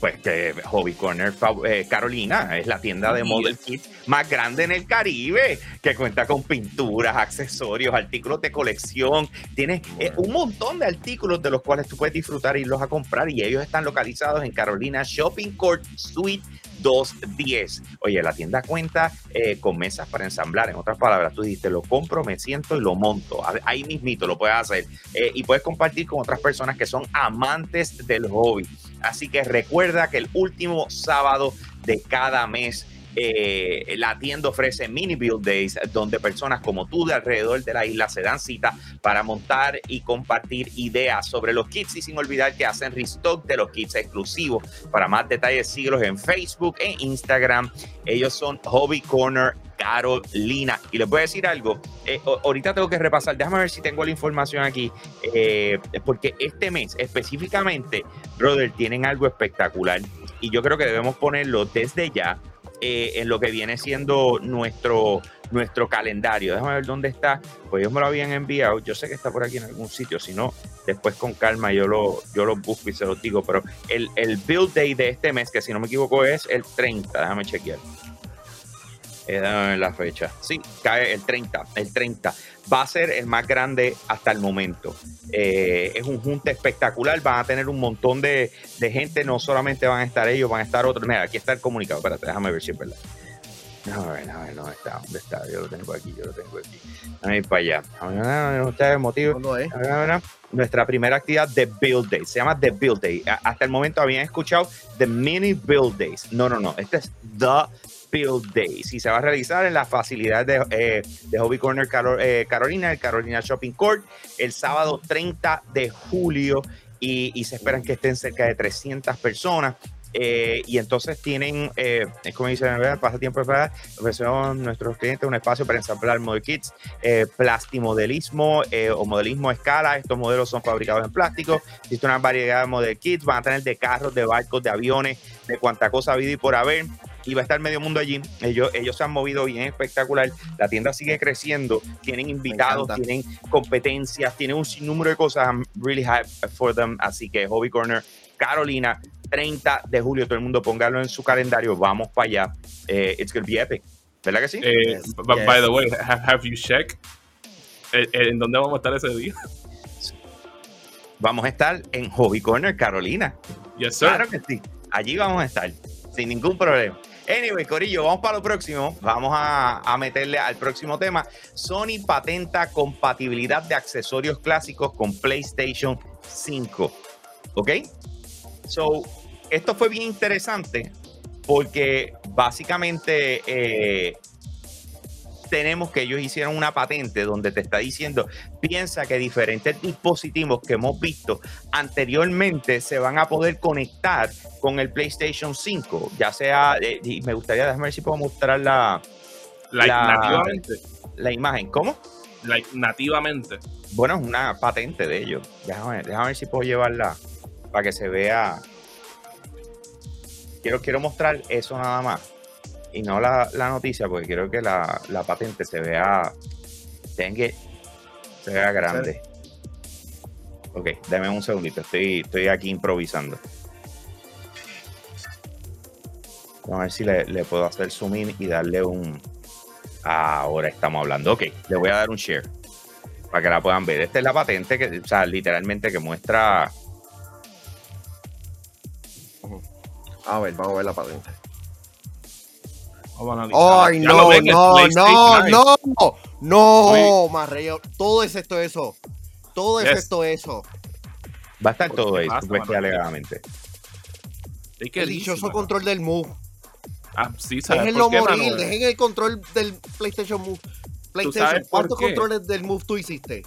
pues que Hobby Corner eh, Carolina es la tienda de model kit más grande en el Caribe, que cuenta con pinturas, accesorios, artículos de colección. Tiene eh, un montón de artículos de los cuales tú puedes disfrutar y irlos a comprar y ellos están localizados en Carolina Shopping Court Suite 210. Oye, la tienda cuenta eh, con mesas para ensamblar. En otras palabras, tú dices, lo compro, me siento y lo monto. Ahí mismito lo puedes hacer. y puedes compartir con otras personas que son amantes del hobby. Así que recuerda que el último sábado de cada mes eh, la tienda ofrece mini build days donde personas como tú de alrededor de la isla se dan cita para montar y compartir ideas sobre los kits y sin olvidar que hacen restock de los kits exclusivos. Para más detalles síguelos en Facebook e Instagram. Ellos son Hobby Corner Carolina. Y les voy a decir algo, eh, ahorita tengo que repasar, déjame ver si tengo la información aquí, eh, porque este mes específicamente, brother, tienen algo espectacular y yo creo que debemos ponerlo desde ya eh, en lo que viene siendo nuestro, nuestro calendario. Déjame ver dónde está. Pues ellos me lo habían enviado. Yo sé que está por aquí en algún sitio. Si no, después con calma yo lo, yo lo busco y se lo digo. Pero el, el build day de este mes, que si no me equivoco es el 30. Déjame chequear. Eh, la fecha. Sí, cae el 30. El 30. Va a ser el más grande hasta el momento. Eh, es un junte espectacular. Van a tener un montón de, gente. No solamente van a estar ellos, van a estar otros. Mira, aquí está el comunicado. Espérate, déjame ver si es verdad. A ver, a ver, ¿dónde está? ¿Dónde está? Yo lo tengo aquí, yo lo tengo aquí. a ir para allá. A motivo. Nuestra primera actividad de Build Day. Se llama The Build Day. Hasta el momento habían escuchado The Mini Build Days. No, no, no. Este es The Build Days y se va a realizar en la facilidad de, eh, de Hobby Corner eh, Carolina, el Carolina Shopping Court, el sábado 30 de julio y, y se esperan que estén cerca de 300 personas. Eh, y entonces tienen, eh, es como dicen, pasatiempo para ofrecemos nuestros clientes un espacio para ensamblar model kits, eh, plastimodelismo eh, o modelismo a escala. Estos modelos son fabricados en plástico. Existe una variedad de model kits, van a tener de carros, de barcos, de aviones, de cuanta cosa habido y por haber. Y va a estar medio mundo allí. Ellos, ellos se han movido bien espectacular. La tienda sigue creciendo. Tienen invitados, tienen competencias, tienen un sinnúmero de cosas. I'm really hyped for them. Así que Hobby Corner Carolina 30 de julio. Todo el mundo póngalo en su calendario. Vamos para allá. Eh, it's going to be epic. ¿Verdad que sí? Eh, by, the way, have, you checked eh, en dónde vamos a estar ese día? Vamos a estar en Hobby Corner, Carolina. Yes, sir. Claro que sí. Allí vamos a estar, sin ningún problema. Anyway, Corillo, vamos para lo próximo. Vamos a, meterle al próximo tema. Sony patenta compatibilidad de accesorios clásicos con PlayStation 5. ¿Ok? So, esto fue bien interesante porque básicamente eh, tenemos que ellos hicieron una patente donde te está diciendo, piensa que diferentes dispositivos que hemos visto anteriormente se van a poder conectar con el PlayStation 5, ya sea, eh, y me gustaría, déjame ver si puedo mostrar la, la, la imagen. ¿Cómo? nativamente. Bueno, es una patente de ellos. Déjame, déjame ver si puedo llevarla para que se vea. Quiero, quiero mostrar eso nada más y no la, noticia, porque quiero que la, patente se vea, que se vea grande. Ok, dame un segundito, estoy, estoy aquí improvisando. Vamos a ver si le, puedo hacer zoom in y darle un... ahora estamos hablando. Ok, le voy a dar un share para que la puedan ver. Esta es la patente que, o sea, literalmente que muestra... A ver, vamos a ver la patente. Ay, no, no, no, no, no, Marreo. Todo es esto eso. Todo es esto eso. Va a estar todo ahí, supuestamente alegadamente. El dichoso control del Move. Ah, sí, ¿sabes Déjenlo morir, dejen el control del PlayStation Move. PlayStation, ¿cuántos controles del Move tú hiciste?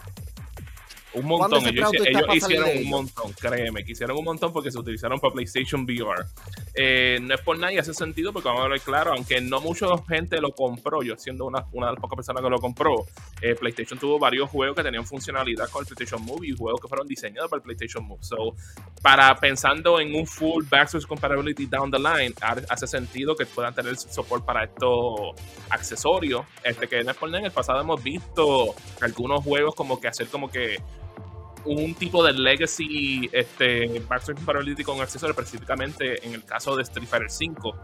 Un montón. Ellos, hicieron un montón, créeme, que hicieron un montón porque se utilizaron para PlayStation VR. Eh, no es por nada y hace sentido porque vamos a hablar claro, aunque no mucha gente lo compró, yo siendo una, una de las pocas personas que lo compró, eh, PlayStation tuvo varios juegos que tenían funcionalidad con el PlayStation Move y juegos que fueron diseñados para el PlayStation Move. So, para pensando en un full backwards compatibility down the line, hace sentido que puedan tener soporte para estos accesorios. Este que no es por nada, en el pasado hemos visto algunos juegos como que hacer como que un tipo de legacy este, backstory compatibility con accesorios, específicamente en el caso de Street Fighter 5.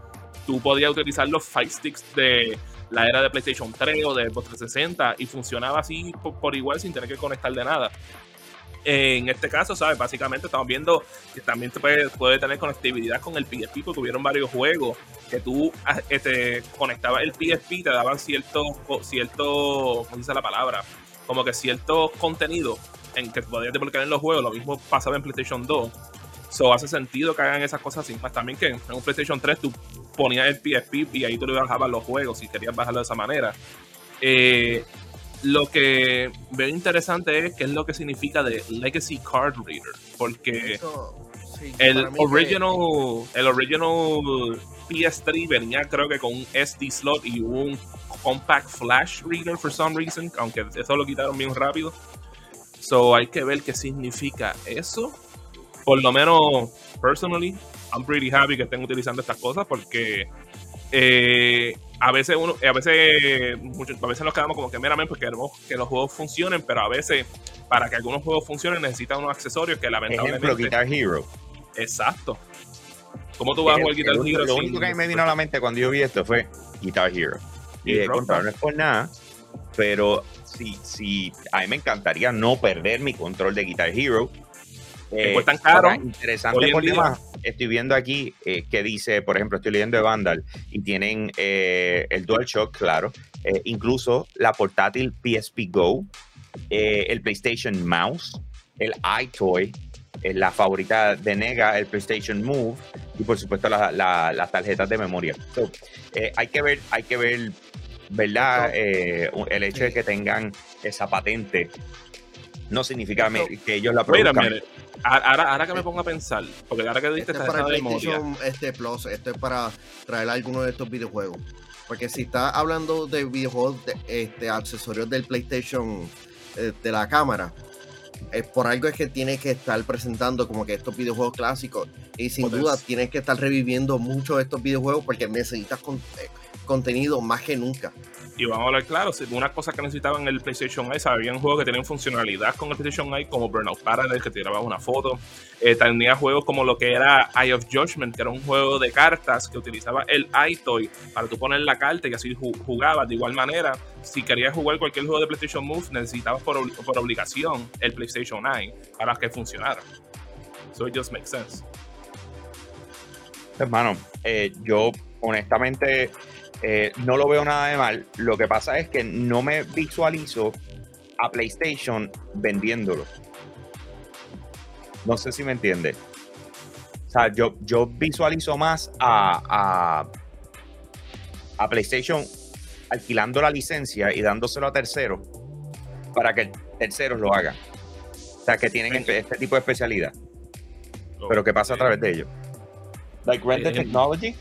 Tú podías utilizar los Fight Sticks de la era de PlayStation 3 o de Xbox 360 y funcionaba así por, igual sin tener que conectar de nada. En este caso, ¿sabes? Básicamente estamos viendo que también puede, puede tener conectividad con el PSP, porque tuvieron varios juegos que tú ah, este, conectabas el PSP, te daban cierto, cierto, ¿cómo dice la palabra? Como que cierto contenido en que podías desbloquear en los juegos, lo mismo pasaba en PlayStation 2. So hace sentido que hagan esas cosas así. Más también que en un PlayStation 3 tú ponías el PSP y ahí tú le bajabas los juegos si querías bajarlo de esa manera. Eh, lo que veo interesante es qué es lo que significa de Legacy Card Reader. Porque el, original, el original PS3 venía creo que con un SD slot y un compact flash reader for some reason, aunque eso lo quitaron bien rápido. So hay que ver qué significa eso. Por lo menos, personally, I'm pretty happy que estén utilizando estas cosas porque eh, a veces uno, a veces, a veces nos quedamos como que meramente porque queremos que los juegos funcionen, pero a veces para que algunos juegos funcionen necesitan unos accesorios que lamentablemente. Ejemplo, Guitar Hero. Exacto. ¿Cómo tú vas a jugar Guitar Hero? Lo único que me vino a la mente cuando yo vi esto fue Guitar Hero. Y, de contar, no es por nada, pero si, si a mí me encantaría no perder mi control de Guitar Hero. Eh, tan caro. Interesante porque estoy viendo aquí eh, que dice, por ejemplo, estoy leyendo de Vandal y tienen eh, el DualShock, claro, eh, incluso la portátil PSP Go, el PlayStation Mouse, el iToy, la favorita de Nega, el PlayStation Move y por supuesto las tarjetas de memoria. hay que ver, hay que ver ¿verdad? Eh, el hecho de que tengan esa patente no significa que ellos la produzcan. ahora, ahora que me pongo a pensar, porque ahora que diste este esta para memoria. Este Plus, esto es para traer algunos de estos videojuegos. Porque si está hablando de videojuegos, de, este, accesorios del PlayStation eh, de la cámara, es por algo es que tienes que estar presentando como que estos videojuegos clásicos. Y sin duda tienes que estar reviviendo muchos de estos videojuegos porque necesitas con, eh, contenido más que nunca. Y vamos a hablar claro, una cosa que necesitaban en el PlayStation Eye, había juegos que tenían funcionalidad con el PlayStation Eye, como Burnout Paradise, que tiraba una foto. Eh, tenía juegos como lo que era Eye of Judgment, que era un juego de cartas que utilizaba el iToy para tú poner la carta y así jugabas. De igual manera, si querías jugar cualquier juego de PlayStation Move, necesitabas por, por obligación el PlayStation Eye para que funcionara. So it just makes sense. Hermano, eh, yo honestamente eh, no lo veo nada de mal. Lo que pasa es que no me visualizo a PlayStation vendiéndolo. No sé si me entiende. O sea, yo, yo visualizo más a, a, PlayStation alquilando la licencia y dándoselo a terceros para que terceros lo hagan. O sea, que tienen este, este, tipo de especialidad. Pero que pasa a través de ellos. Like Rent the Technology.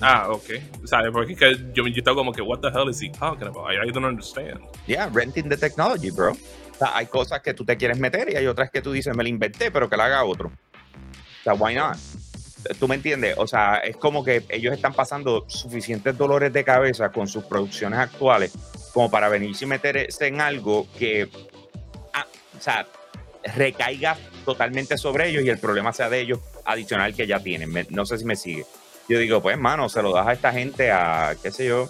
Ah, ok. ¿Sabes? Porque es que yo, yo estaba como que, what the hell is he talking about? I, I don't understand. Yeah, renting the technology, bro. O sea, hay cosas que tú te quieres meter y hay otras que tú dices, me la inventé, pero que la haga otro. O sea, why not? ¿Tú me entiendes? O sea, es como que ellos están pasando suficientes dolores de cabeza con sus producciones actuales como para venirse y meterse en algo que, ah, o sea, recaiga totalmente sobre ellos y el problema sea de ellos adicional que ya tienen. no sé si me sigue. Yo digo, pues, mano, se lo das a esta gente a, qué sé yo,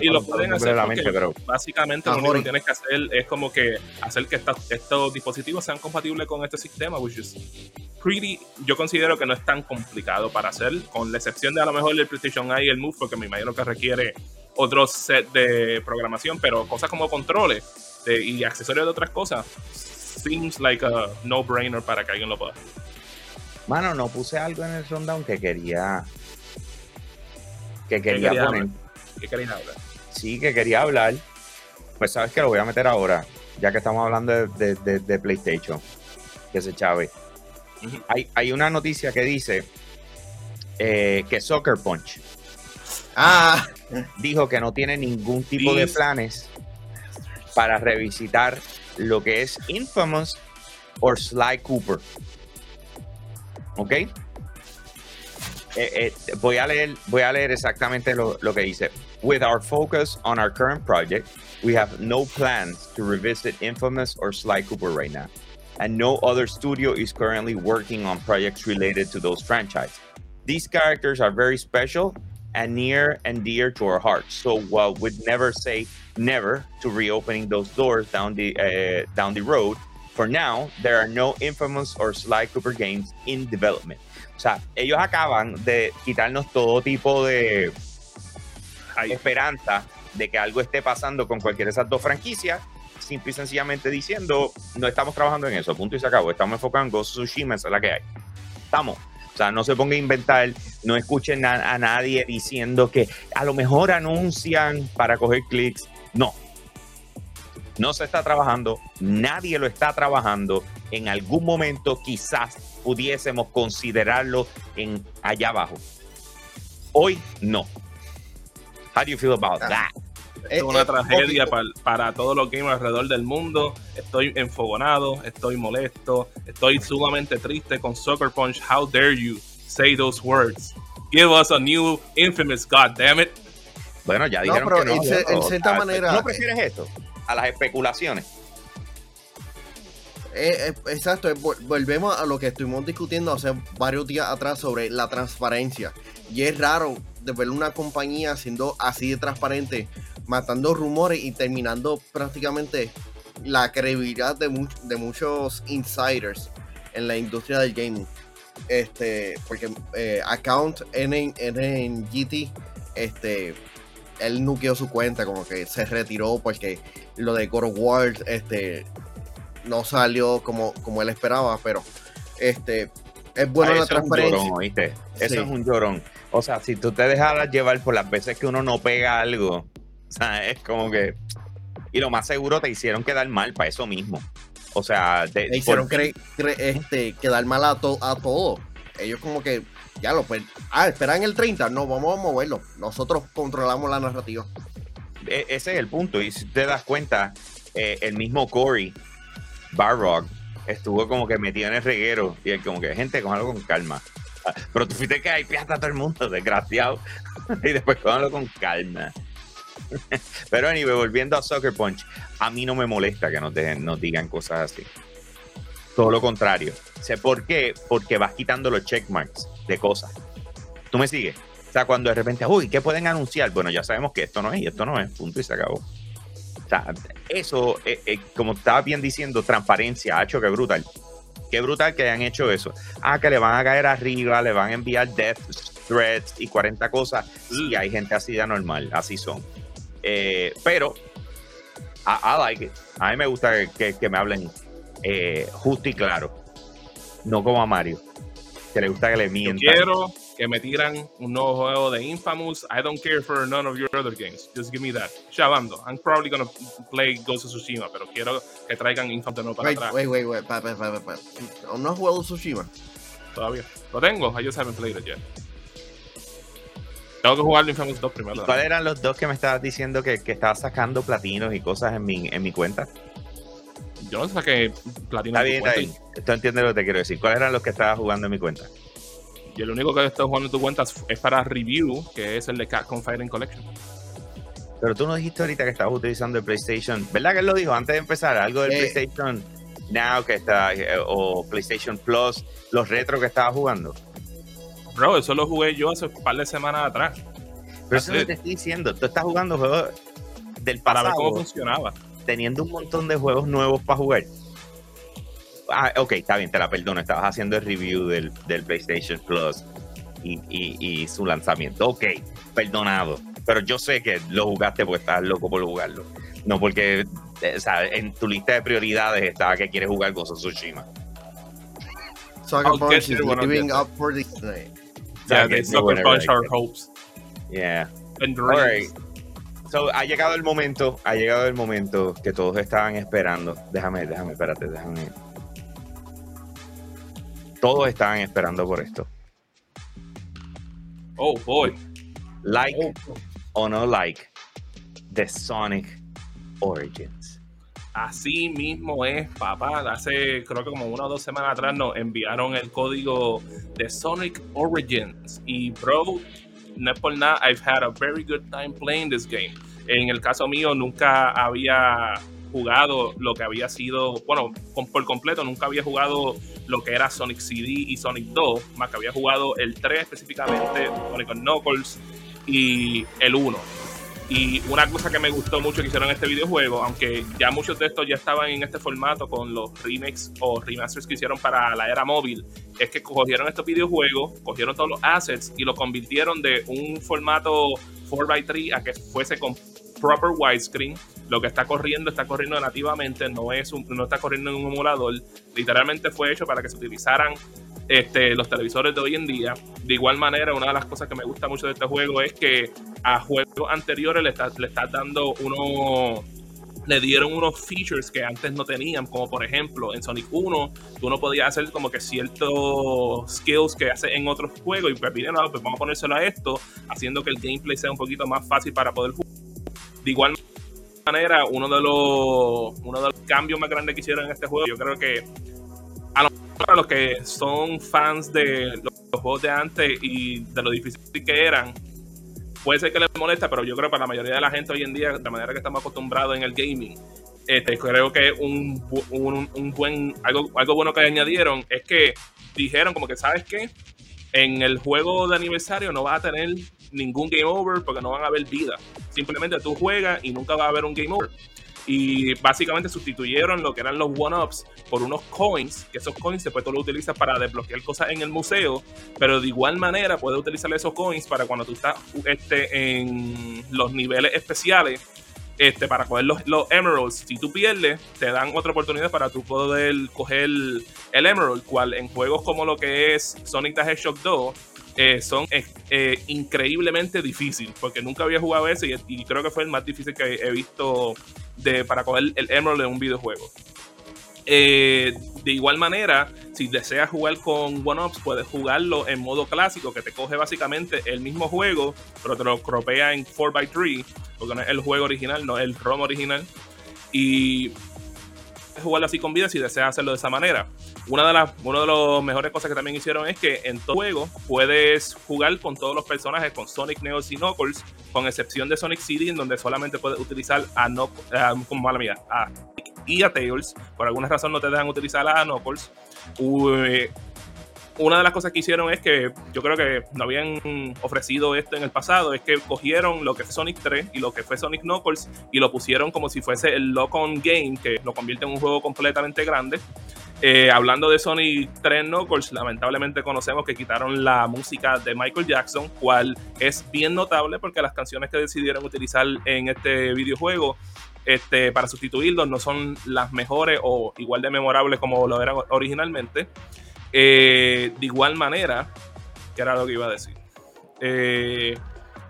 y lo, pueden hacer pero... básicamente lo único que tienes que hacer es como que hacer que estos dispositivos sean compatibles con este sistema, which is pretty, yo considero que no es tan complicado para hacer, con la excepción de a lo mejor el PlayStation Eye y el Move, porque me imagino que requiere otro set de programación, pero cosas como controles y accesorios de otras cosas, seems like a no-brainer para que alguien lo pueda. Mano, no puse algo en el rundown que quería que quería, poner. ¿Qué querías hablar? Sí, que quería hablar. Pues sabes que lo voy a meter ahora, ya que estamos hablando de, PlayStation, que se chave. hay, una noticia que dice eh, que Soccer Punch ah. dijo que no tiene ningún tipo de planes para revisitar lo que es Infamous o Sly Cooper. ¿Ok? Eh, eh, voy, a leer, voy a leer exactamente lo, lo que dice. With our focus on our current project, we have no plans to revisit Infamous or Sly Cooper right now, and no other studio is currently working on projects related to those franchises. These characters are very special and near and dear to our hearts. So while we'd never say never to reopening those doors down the uh, down the road, for now there are no Infamous or Sly Cooper games in development. O sea, ellos acaban de quitarnos todo tipo de esperanza de que algo esté pasando con cualquiera de esas dos franquicias, simple y sencillamente diciendo, no estamos trabajando en eso, punto y se acabó, estamos enfocados en Ghost of Tsushima, esa es la que hay. Estamos. O sea, no se ponga a inventar, no escuchen a, nadie diciendo que a lo mejor anuncian para coger clics. No. No se está trabajando, nadie lo está trabajando. En algún momento quizás pudiésemos considerarlo en allá abajo. Hoy no. How do you feel about ah. that? Es una tragedia para, todos los gamers alrededor del mundo. Estoy enfogonado, estoy molesto, estoy sumamente triste con Soccer Punch. How dare you say those words? Give us a new infamous, god damn it. Bueno, ya dijeron no, pero que no. En, cierta manera. ¿No prefieres esto? A las especulaciones. Eh, eh, exacto, eh, volvemos a lo que estuvimos discutiendo hace varios días atrás sobre la transparencia. Y es raro de ver una compañía siendo así de transparente, matando rumores y terminando prácticamente la credibilidad de, de muchos insiders en la industria del gaming. Este, porque Account en, en, este, él nuqueó su cuenta, como que se retiró porque lo de God of War, este, no salió como, como él esperaba, pero este es bueno ah, la transparencia. Eso es un llorón. O sea, si tú te dejaras llevar por las veces que uno no pega algo, (laughs) o sea, es como que. Y lo más seguro te hicieron quedar mal para eso mismo. O sea, te hicieron este, quedar mal a, a todo. Ellos, como que, ya lo pues, ah, esperan el 30, no, vamos a moverlo. Nosotros controlamos la narrativa. E, ese es el punto. Y si te das cuenta, eh, el mismo Corey Barrock estuvo como que metido en el reguero y él como que, gente, con con calma. Pero tú fuiste que hay piasta a todo el mundo, desgraciado. (laughs) y después cóganlo con calma. (laughs) Pero anyway, volviendo a Soccer Punch, a mí no me molesta que nos, dejen, nos digan cosas así. Todo lo contrario. Sé por qué, porque vas quitando los checkmarks de cosas. ¿Tú me sigues? O sea, cuando de repente, uy, ¿qué pueden anunciar? Bueno, ya sabemos que esto no es y esto no es, punto y se acabó eso, eh, eh, como estaba bien diciendo, transparencia, hecho que brutal. Qué brutal que hayan hecho eso. Ah, que le van a caer arriba, le van a enviar death threads y 40 cosas. Sí, hay gente así de normal, así son. Eh, pero, I, like it. A mí me gusta que, que me hablen eh, justo y claro. No como a Mario, que le gusta que le mientan. quiero que me tiran un nuevo juego de Infamous. I don't care for none of your other games. Just give me that. Chavando. I'm probably gonna play Ghost of Tsushima, pero quiero que traigan Infamous de nuevo para wait, atrás. Wait, wait, wait, wait, wait, wait. ¿No has jugado Tsushima? Todavía. Lo tengo, I just haven't played it yet. Tengo que jugar Infamous 2 primero. ¿Cuáles eran los dos que me estabas diciendo que, que estabas sacando platinos y cosas en mi, en mi cuenta? Yo no saqué platino. Está bien, está bien. Esto entiende lo que te quiero decir. ¿Cuáles eran los que estabas jugando en mi cuenta? Y el único que estoy jugando en tu cuenta es para review, que es el de Capcom Fighting Collection. Pero tú no dijiste ahorita que estabas utilizando el PlayStation. ¿Verdad que él lo dijo antes de empezar? Algo del Eh. PlayStation Now que está, eh, o PlayStation Plus, los retro que estabas jugando. Bro, eso lo jugué yo hace un par de semanas atrás. Pero eso es lo That's que it. te estoy diciendo. Tú estás jugando juegos del Para ver pasado, cómo funcionaba. Teniendo un montón de juegos nuevos para jugar. Ah, ok, está bien, te la perdono. Estabas haciendo el review del, del PlayStation Plus y, y- y su lanzamiento. Ok, perdonado. Pero yo sé que lo jugaste porque estás loco por jugarlo. No porque o sea, en tu lista de prioridades estaba que quieres jugar Ghost of Tsushima. Sucker I'll Punch is get up for the. Yeah, they sucker punch our hopes Yeah. and All dreams. So, ha llegado el momento, ha llegado el momento que todos estaban esperando. Déjame, déjame, espérate, déjame. Todos estaban esperando por esto. Oh boy. Like Oh. o no like the Sonic Origins. Así mismo es, papá. Hace creo que como una o dos semanas atrás nos enviaron el código de Sonic Origins. Y bro, no es por nada, I've had a very good time playing this game. En el caso mío, nunca había jugado lo que había sido, bueno, por completo, nunca había jugado lo que era Sonic CD y Sonic 2, más que había jugado el 3 específicamente, Sonic Knuckles y el 1. Y una cosa que me gustó mucho que hicieron este videojuego, aunque ya muchos de estos ya estaban en este formato con los remakes o remasters que hicieron para la era móvil, es que cogieron estos videojuegos, cogieron todos los assets y lo convirtieron de un formato 4x3 a que fuese con proper widescreen. Lo que está corriendo está corriendo nativamente, no, es no está corriendo en un emulador. Literalmente fue hecho para que se utilizaran este, los televisores de hoy en día. De igual manera, una de las cosas que me gusta mucho de este juego es que a juegos anteriores le estás le estás dando uno le dieron unos features que antes no tenían, como por ejemplo en Sonic 1, tú no podías hacer como que ciertos skills que haces en otros juegos y pues no, pues vamos a ponérselo a esto, haciendo que el gameplay sea un poquito más fácil para poder jugar. De igual manera, uno de los uno de los cambios más grandes que hicieron en este juego, yo creo que a lo mejor a los que son fans de los, los juegos de antes y de lo difícil que eran, puede ser que les molesta, pero yo creo que para la mayoría de la gente hoy en día, de la manera que estamos acostumbrados en el gaming, este, creo que un, un, un buen, algo, algo bueno que añadieron es que dijeron como que, ¿sabes qué? En el juego de aniversario no vas a tener ningún game over porque no van a haber vida. Simplemente tú juegas y nunca va a haber un game over. Y básicamente sustituyeron lo que eran los one-ups por unos coins, que esos coins después tú los utilizas para desbloquear cosas en el museo, pero de igual manera puedes utilizar esos coins para cuando tú estás este, en los niveles especiales, este, para coger los, los emeralds. Si tú pierdes, te dan otra oportunidad para tú poder coger el, emerald, cual en juegos como lo que es Sonic the Hedgehog 2, eh, son eh, increíblemente difíciles, porque nunca había jugado ese y, creo que fue el más difícil que he visto de, para coger el Emerald en un videojuego. Eh, de igual manera, si deseas jugar con One-Ups, puedes jugarlo en modo clásico, que te coge básicamente el mismo juego, pero te lo cropea en 4x3, porque no es el juego original, no es el ROM original. Y jugarlo así con vida si deseas hacerlo de esa manera. Una de las una de las mejores cosas que también hicieron es que en todo juego puedes jugar con todos los personajes, con Sonic, Knuckles y Knuckles, con excepción de Sonic City, en donde solamente puedes utilizar a Knuckles, como mala mía, a y a Tails. Por alguna razón no te dejan utilizar a Knuckles. Uy, una de las cosas que hicieron es que yo creo que no habían ofrecido esto en el pasado, es que cogieron lo que fue Sonic 3 y lo que fue Sonic Knuckles y lo pusieron como si fuese el Lock-on Game, que lo convierte en un juego completamente grande. Eh, hablando de Sonic 3 Knuckles, lamentablemente conocemos que quitaron la música de Michael Jackson, cual es bien notable porque las canciones que decidieron utilizar en este videojuego este, para sustituirlos no son las mejores o igual de memorables como lo eran originalmente. Eh, de igual manera, que era lo que iba a decir. Eh,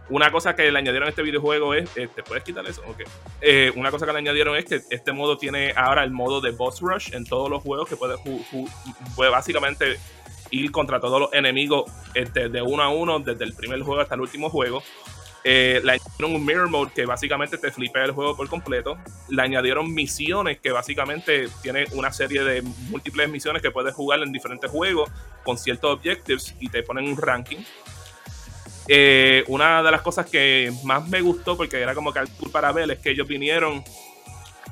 una cosa que le añadieron a este videojuego es. ¿Te este, puedes quitar eso? Okay. Eh, una cosa que le añadieron es que este modo tiene ahora el modo de boss rush en todos los juegos que puede, puede básicamente ir contra todos los enemigos este, de uno a uno, desde el primer juego hasta el último juego. Eh, le añadieron un Mirror Mode que básicamente te flipea el juego por completo. Le añadieron misiones que básicamente tiene una serie de múltiples misiones que puedes jugar en diferentes juegos con ciertos objectives y te ponen un ranking. Eh, una de las cosas que más me gustó, porque era como que para ver, es que ellos vinieron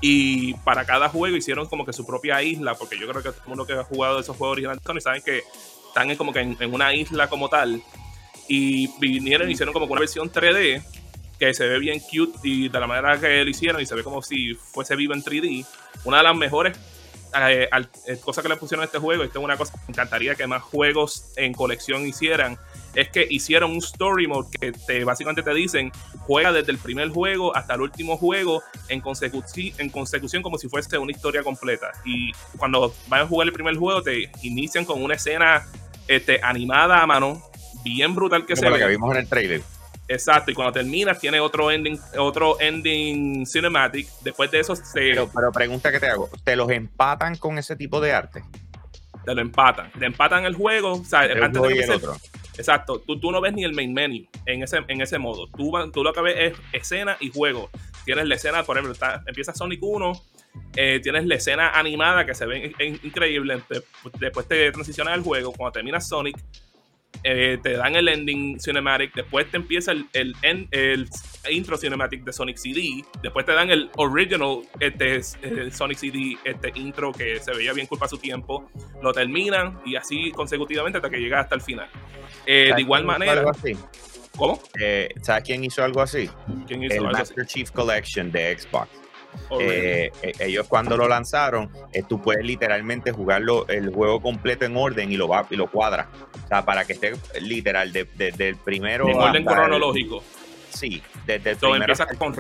y para cada juego hicieron como que su propia isla, porque yo creo que todo el mundo que ha jugado esos juegos originales saben que están como que en, una isla como tal. Y vinieron y hicieron como una versión 3D que se ve bien cute y de la manera que lo hicieron y se ve como si fuese vivo en 3D. Una de las mejores eh, eh, cosas que le pusieron a este juego, esto es una cosa que me encantaría que más juegos en colección hicieran, es que hicieron un story mode que te, básicamente te dicen, juega desde el primer juego hasta el último juego en, consecución, en consecución como si fuese una historia completa. Y cuando vas a jugar el primer juego te inician con una escena este, animada a mano, bien brutal que se ve. que vimos en el trailer. Exacto, y cuando terminas tiene otro ending, otro ending cinematic. Después de eso se... Pero, pero pregunta que te hago, ¿te los empatan con ese tipo de arte? Te lo empatan. Te empatan el juego. O sea, antes de el otro. Exacto, tú, tú, no ves ni el main menu en ese, en ese modo. Tú, tú lo que ves es escena y juego. Tienes la escena, por ejemplo, empieza Sonic 1, eh, tienes la escena animada que se ve increíble. Después te transicionas al juego. Cuando termina Sonic, eh, te dan el ending cinematic, después te empieza el, el, el, intro cinematic de Sonic CD, después te dan el original este, Sonic CD este intro que se veía bien culpa su tiempo, lo terminan y así consecutivamente hasta que llega hasta el final. Eh, de igual manera... ¿Cómo? Eh, ¿Sabes quién hizo algo así? ¿Quién hizo el Master Chief Collection de Xbox. Eh, eh, ellos cuando lo lanzaron, eh, tú puedes literalmente jugarlo el juego completo en orden y lo va y lo cuadra. O sea, para que esté literal desde el primero. En orden cronológico. sí, desde el primero hasta con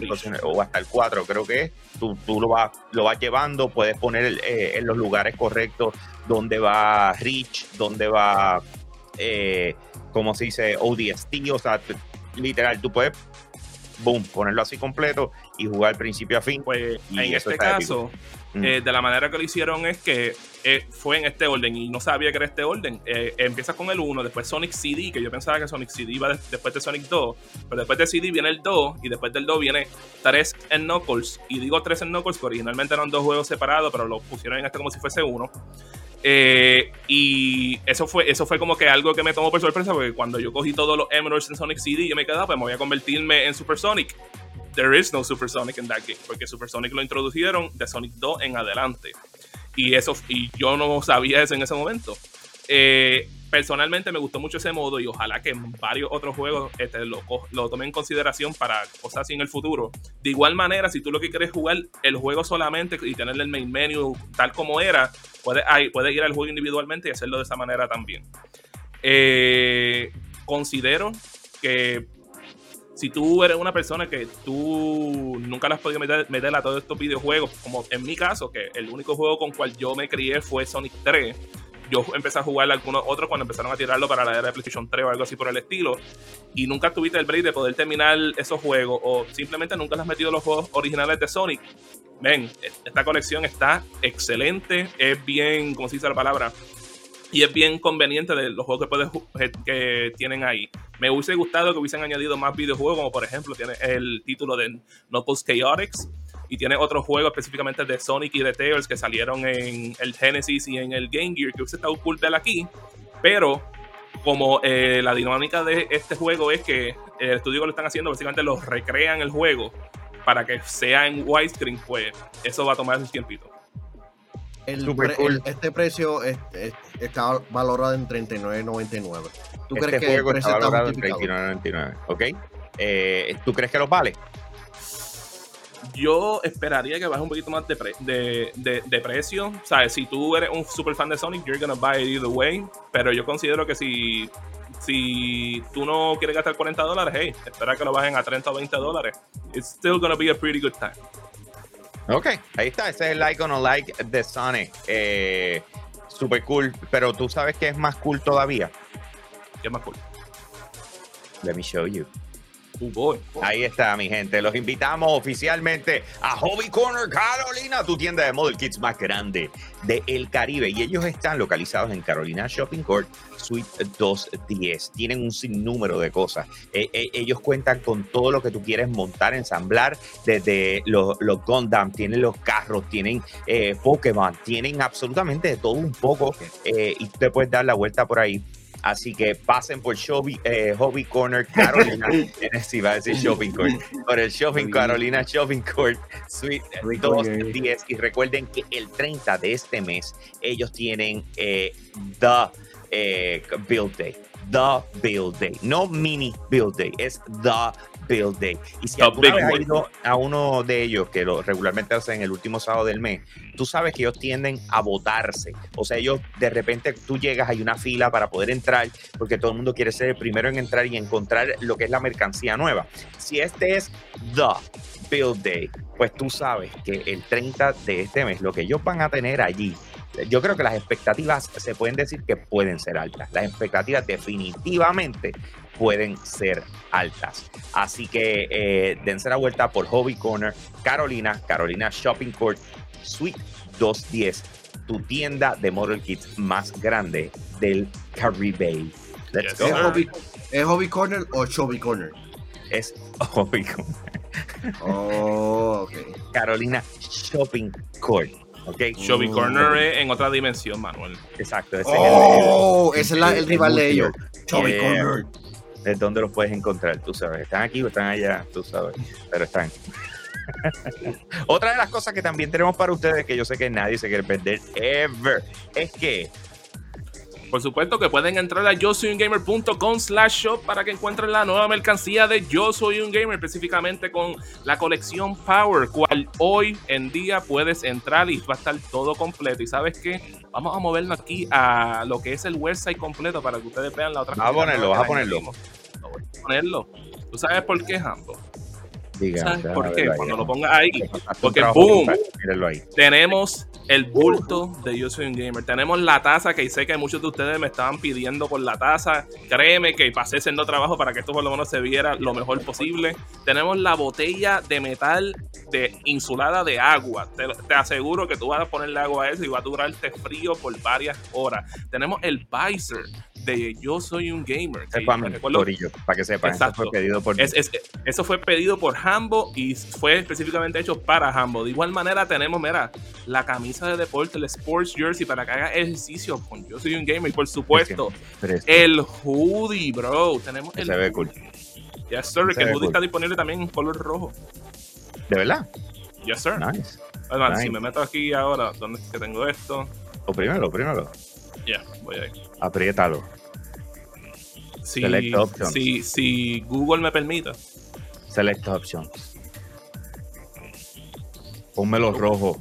o hasta el 4, creo que es. Tú, tú lo, vas, lo vas llevando, puedes poner en los lugares correctos donde va Rich, donde va, ¿cómo se dice? ODST, o sea, literal, tú puedes boom, ponerlo así completo y jugar principio a fin. Pues en este caso, mm. eh, de la manera que lo hicieron es que eh, fue en este orden y no sabía que era este orden. Eh, empieza con el 1, después Sonic CD, que yo pensaba que Sonic CD iba después de Sonic 2, pero después de CD viene el 2 y después del 2 viene 3 en Knuckles. Y digo 3 en Knuckles que originalmente eran dos juegos separados, pero lo pusieron en este como si fuese uno. Eh, y eso fue, eso fue como que algo que me tomó por sorpresa, porque cuando yo cogí todos los Emeralds en Sonic CD, yo me quedaba, pues me voy a convertirme en Super Sonic. There is no Super Sonic in that game, porque Super Sonic lo introdujeron de Sonic 2 en adelante. Y eso, y yo no sabía eso en ese momento. Eh, personalmente me gustó mucho ese modo y ojalá que varios otros juegos este, lo, lo tomen en consideración para cosas así en el futuro. De igual manera, si tú lo que quieres jugar el juego solamente y tenerle el main menu tal como era, puedes, puedes ir al juego individualmente y hacerlo de esa manera también. Eh, considero que si tú eres una persona que tú nunca le has podido meter, meter, a todos estos videojuegos, como en mi caso, que el único juego con cual yo me crié fue Sonic 3, yo empecé a jugar algunos otros cuando empezaron a tirarlo para la era de PlayStation 3 o algo así por el estilo. Y nunca tuviste el break de poder terminar esos juegos o simplemente nunca has metido los juegos originales de Sonic. Ven, esta colección está excelente, es bien, ¿cómo se dice la palabra? Y es bien conveniente de los juegos que, puedes, que tienen ahí. Me hubiese gustado que hubiesen añadido más videojuegos, como por ejemplo tiene el título de Knuckles Chaotix, y tiene otros juegos específicamente de Sonic y de Tails que salieron en el Genesis y en el Game Gear que usted está cool aquí, pero como eh, la dinámica de este juego es que el estudio que lo están haciendo básicamente lo recrean el juego para que sea en widescreen, pues eso va a tomar un tiempito. este precio está valorado en $39.99. ¿Tú este crees que el precio está valorado en $39.99? ¿Ok? Eh, ¿Tú crees que lo vale? Yo esperaría que baje un poquito más de, pre- de, de, de precio. ¿Sabes? Si tú eres un super fan de Sonic, you're gonna buy it either way. Pero yo considero que si, si tú no quieres gastar 40 dólares, hey, espera que lo bajen a 30 o 20 dólares. It's still gonna be a pretty good time. Ok, ahí está. Ese es el icono like de Sonic. Eh, super cool. Pero tú sabes que es más cool todavía. ¿Qué más cool? Let me show you. Ahí está, mi gente. Los invitamos oficialmente a Hobby Corner Carolina, tu tienda de model kits más grande de el Caribe. Y ellos están localizados en Carolina Shopping Court, Suite 210. Tienen un sinnúmero de cosas. Eh, eh, ellos cuentan con todo lo que tú quieres montar, ensamblar, desde los, los Gundam, tienen los carros, tienen eh, Pokémon, tienen absolutamente de todo un poco. eh, y tú te puedes dar la vuelta por ahí. Así que pasen por Hobby, eh, Hobby Corner Carolina. (laughs) sí, va a decir Shopping Court. Por el Shopping Carolina Shopping Court Suite 210. Y recuerden que el 30 de este mes ellos tienen eh, The eh, Build Day. The Build Day. No mini Build Day, es The Build Day. Y si alguna vez has ido a uno de ellos, que lo regularmente hacen el último sábado del mes, tú sabes que ellos tienden a votarse. O sea, ellos de repente tú llegas, hay una fila para poder entrar, porque todo el mundo quiere ser el primero en entrar y encontrar lo que es la mercancía nueva. Si este es The Build Day, pues tú sabes que el 30 de este mes, lo que ellos van a tener allí, yo creo que las expectativas se pueden decir que pueden ser altas. Las expectativas definitivamente pueden ser altas. Así que eh, dense la vuelta por Hobby Corner, Carolina, Carolina Shopping Court, Suite 210, tu tienda de Model Kits más grande del Caribe. Let's Yes, go. ¿Es hobby, ¿Es hobby Corner o Chubby Corner? Es Hobby Corner, Oh, ok. Carolina Shopping Court. Ok, Shelby Mm. Corner es en otra dimensión, Manuel. exacto. Ese es el- Oh, ese es el el rival de ellos. Chubby Yeah. Corner. es donde los puedes encontrar, tú sabes. Están aquí o están allá, tú sabes, pero están. (laughs) Otra de las cosas que también tenemos para ustedes, que yo sé que nadie se quiere perder ever, es que Por supuesto que pueden entrar a yo soy un gamer.com slash shop para que encuentren la nueva mercancía de Yo Soy un Gamer, específicamente con la colección Power, cual hoy en día puedes entrar y va a estar todo completo. Y sabes qué, vamos a movernos aquí a lo que es el website completo para que ustedes vean la otra Vas a ponerlo, vas a ponerlo. añadimos. Lo voy a ponerlo. ¿Tú sabes por qué, Hambo? Diga, ¿Sabes déjame por qué? Cuando lo pongas ahí, porque boom. ahí. tenemos el bulto de Yo Soy un Gamer. Tenemos la taza que sé que muchos de ustedes me estaban pidiendo por la taza. Créeme que pasé haciendo trabajo para que esto por lo menos se viera lo mejor posible. Tenemos la botella de metal de insulada de agua. Te, te aseguro que tú vas a ponerle agua a eso y va a durarte frío por varias horas. Tenemos el visor de Yo Soy un Gamer. Que es para recuerdo- que sepan. Eso fue pedido por es- es- eso fue pedido por Hambo y fue específicamente hecho para Hambo. De igual manera tenemos, mira, la camisa de deporte, el Sports Jersey para que haga ejercicio con Yo Soy un Gamer y por supuesto el hoodie, bro. Tenemos el Se ve cool. Yes, sir, que el hoodie cool. está disponible también en color rojo. ¿De verdad? Yes, sir. Nice. Además, nice. si me meto aquí ahora, ¿dónde es que tengo esto? O primero, primero. Ya, voy ahí. Apriétalo. Si, si, si Google me permite. Select options. Pónmelo rojo.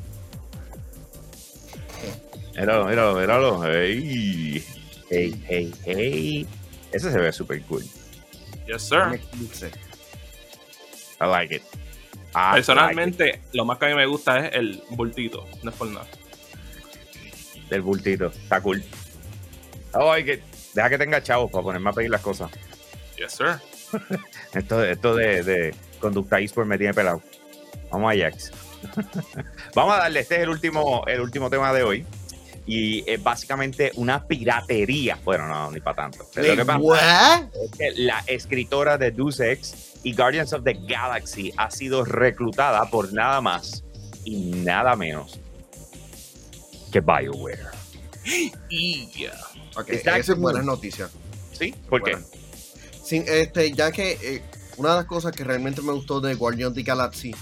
Míralo, míralo, míralo. Hey, hey, hey, hey. Ese se ve super cool. Yes, sir. I like it. I Personalmente, lo más que a mí me gusta es el bultito. No es por nada. Del bultito. Está cool. I like it. Deja que tenga chavos para ponerme a pedir las cosas. Yes, sir. (laughs) Esto, esto de, de conducta eSport me tiene pelado. Vamos a Jax. (laughs) Vamos a darle, este es el último, el último tema de hoy. Y es básicamente una piratería. Bueno, no, ni para tanto. Pero lo que pasa ¿What? es que la escritora de Deus Ex y Guardians of the Galaxy ha sido reclutada por nada más y nada menos que BioWare. (gasps) Y ya. Ok, Está esa es buena noticia. ¿Sí? ¿Por qué? Este, ya que eh, una de las cosas que realmente me gustó de Guardian the Galaxy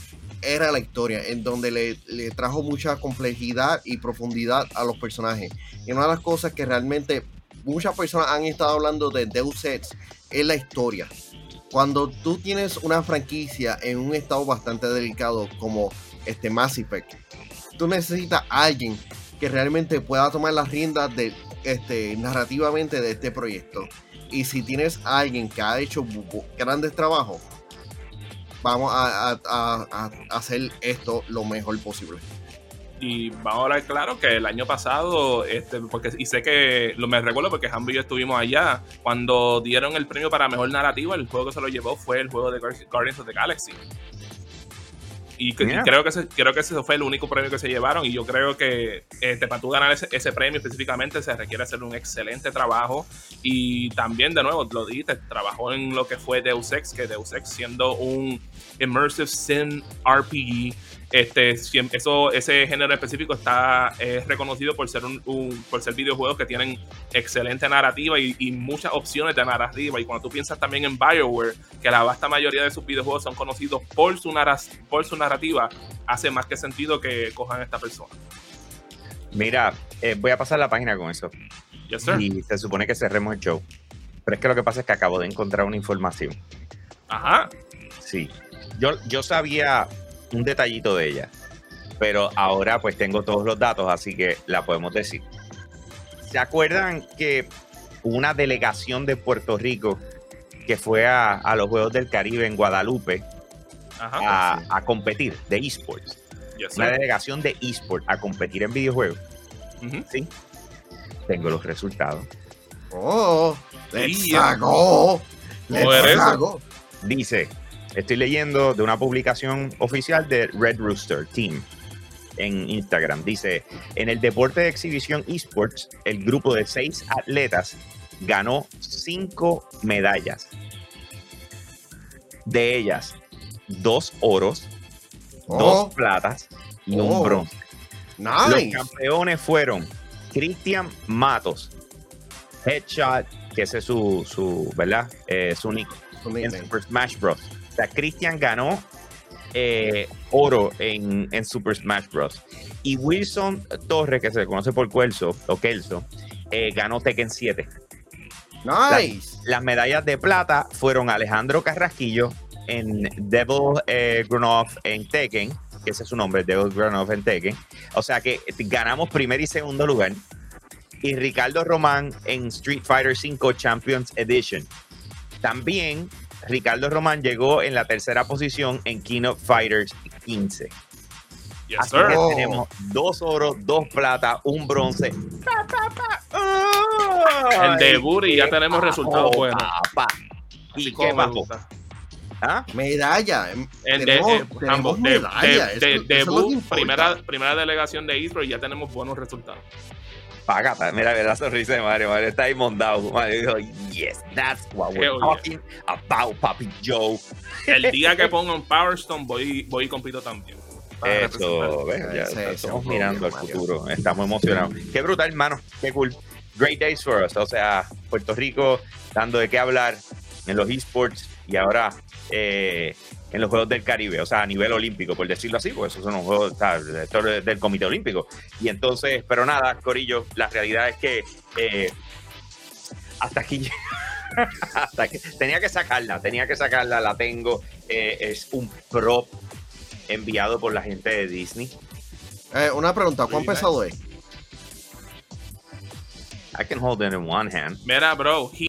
era la historia, en donde le, trajo mucha complejidad y profundidad a los personajes. Y una de las cosas que realmente muchas personas han estado hablando de Deus Ex es la historia. cuando tú tienes una franquicia en un estado bastante delicado como este Mass Effect, tú necesitas a alguien que realmente pueda tomar las riendas de este narrativamente de este proyecto. Y si tienes a alguien que ha hecho grandes trabajos, vamos a, hacer esto lo mejor posible y vamos a hablar claro que el año pasado, este, porque y sé que lo me recuerdo porque Hamby y yo estuvimos allá, cuando dieron el premio para mejor narrativa, el juego que se lo llevó fue el juego de Guardians of the Galaxy. Y, creo que ese, creo que ese fue el único premio que se llevaron. Y yo creo que este, para tú ganar ese, ese, premio específicamente se requiere hacer un excelente trabajo. Y también, de nuevo, lo dijiste, trabajó en lo que fue Deus Ex, que Deus Ex siendo un immersive sim RPG este, eso, ese género específico está reconocido por ser, un, por ser videojuegos que tienen excelente narrativa y, muchas opciones de narrativa. Y cuando tú piensas también en Bioware, que la vasta mayoría de sus videojuegos son conocidos por su, por su narrativa, hace más que sentido que cojan a esta persona. Mira, eh, voy a pasar la página con eso. Y se supone que cerremos el show. Pero es que lo que pasa es que acabo de encontrar una información. Ajá. Sí. Yo, yo sabía un detallito de ella. Pero ahora pues tengo todos los datos, así que la podemos decir. ¿Se acuerdan que una delegación de Puerto Rico que fue a, los Juegos del Caribe en Guadalupe a, competir de esports? una delegación de esports a competir en videojuegos. Sí. Tengo los resultados. Oh, Dice, Estoy leyendo de una publicación oficial de Red Rooster Team en Instagram. Dice, en el deporte de exhibición esports, el grupo de seis atletas ganó cinco medallas. De ellas, dos oros, dos oh. platas y un oh. bronce. Los campeones fueron Cristian Matos, Headshot, que ese es su, su ¿verdad? Eh, su nick, en Super Smash Bros sea, Christian ganó eh, oro en, Super Smash Bros. Y Wilson Torres, que se conoce por Kelso, o Kelso, eh, ganó Tekken 7. Nice. Las, medallas de plata fueron Alejandro Carrasquillo en Devil eh, en Tekken, que ese es su nombre, Devil Grunov en Tekken. O sea que ganamos primer y segundo lugar. Y Ricardo Román en Street Fighter V Champions Edition. También Ricardo Román llegó en la tercera posición en Keynote Fighters 15. Así Que tenemos dos oros, dos plata, un bronce. (laughs) el debut y ya tenemos resultados buenos. ¿Y qué pasó? ¿Ah? Medalla. El de, eh, ambos, de, debut, primera, primera delegación de Israel y ya tenemos buenos resultados. Pagata, mira, mira la sonrisa de Mario. Mario está ahí mondado. Mario dijo, yes, that's what we're talking about, Papi Joe. El día que ponga un Power Stone, voy, voy y compito también. Eso, ya, estamos mirando al futuro. Estamos emocionados. Qué brutal, hermano. Qué cool. Great days for us. O sea, Puerto Rico dando de qué hablar en los esports y ahora eh, en los Juegos del Caribe, o sea, a nivel olímpico, por decirlo así, porque esos son los Juegos del Comité Olímpico. Y entonces, pero nada, Corillo, la realidad es que eh, hasta aquí (laughs) hasta que tenía que sacarla, tenía que sacarla, la tengo. Eh, es un prop enviado por la gente de Disney. Eh, una pregunta, ¿cuán pesado es? I can hold it in one hand. Mira, bro, he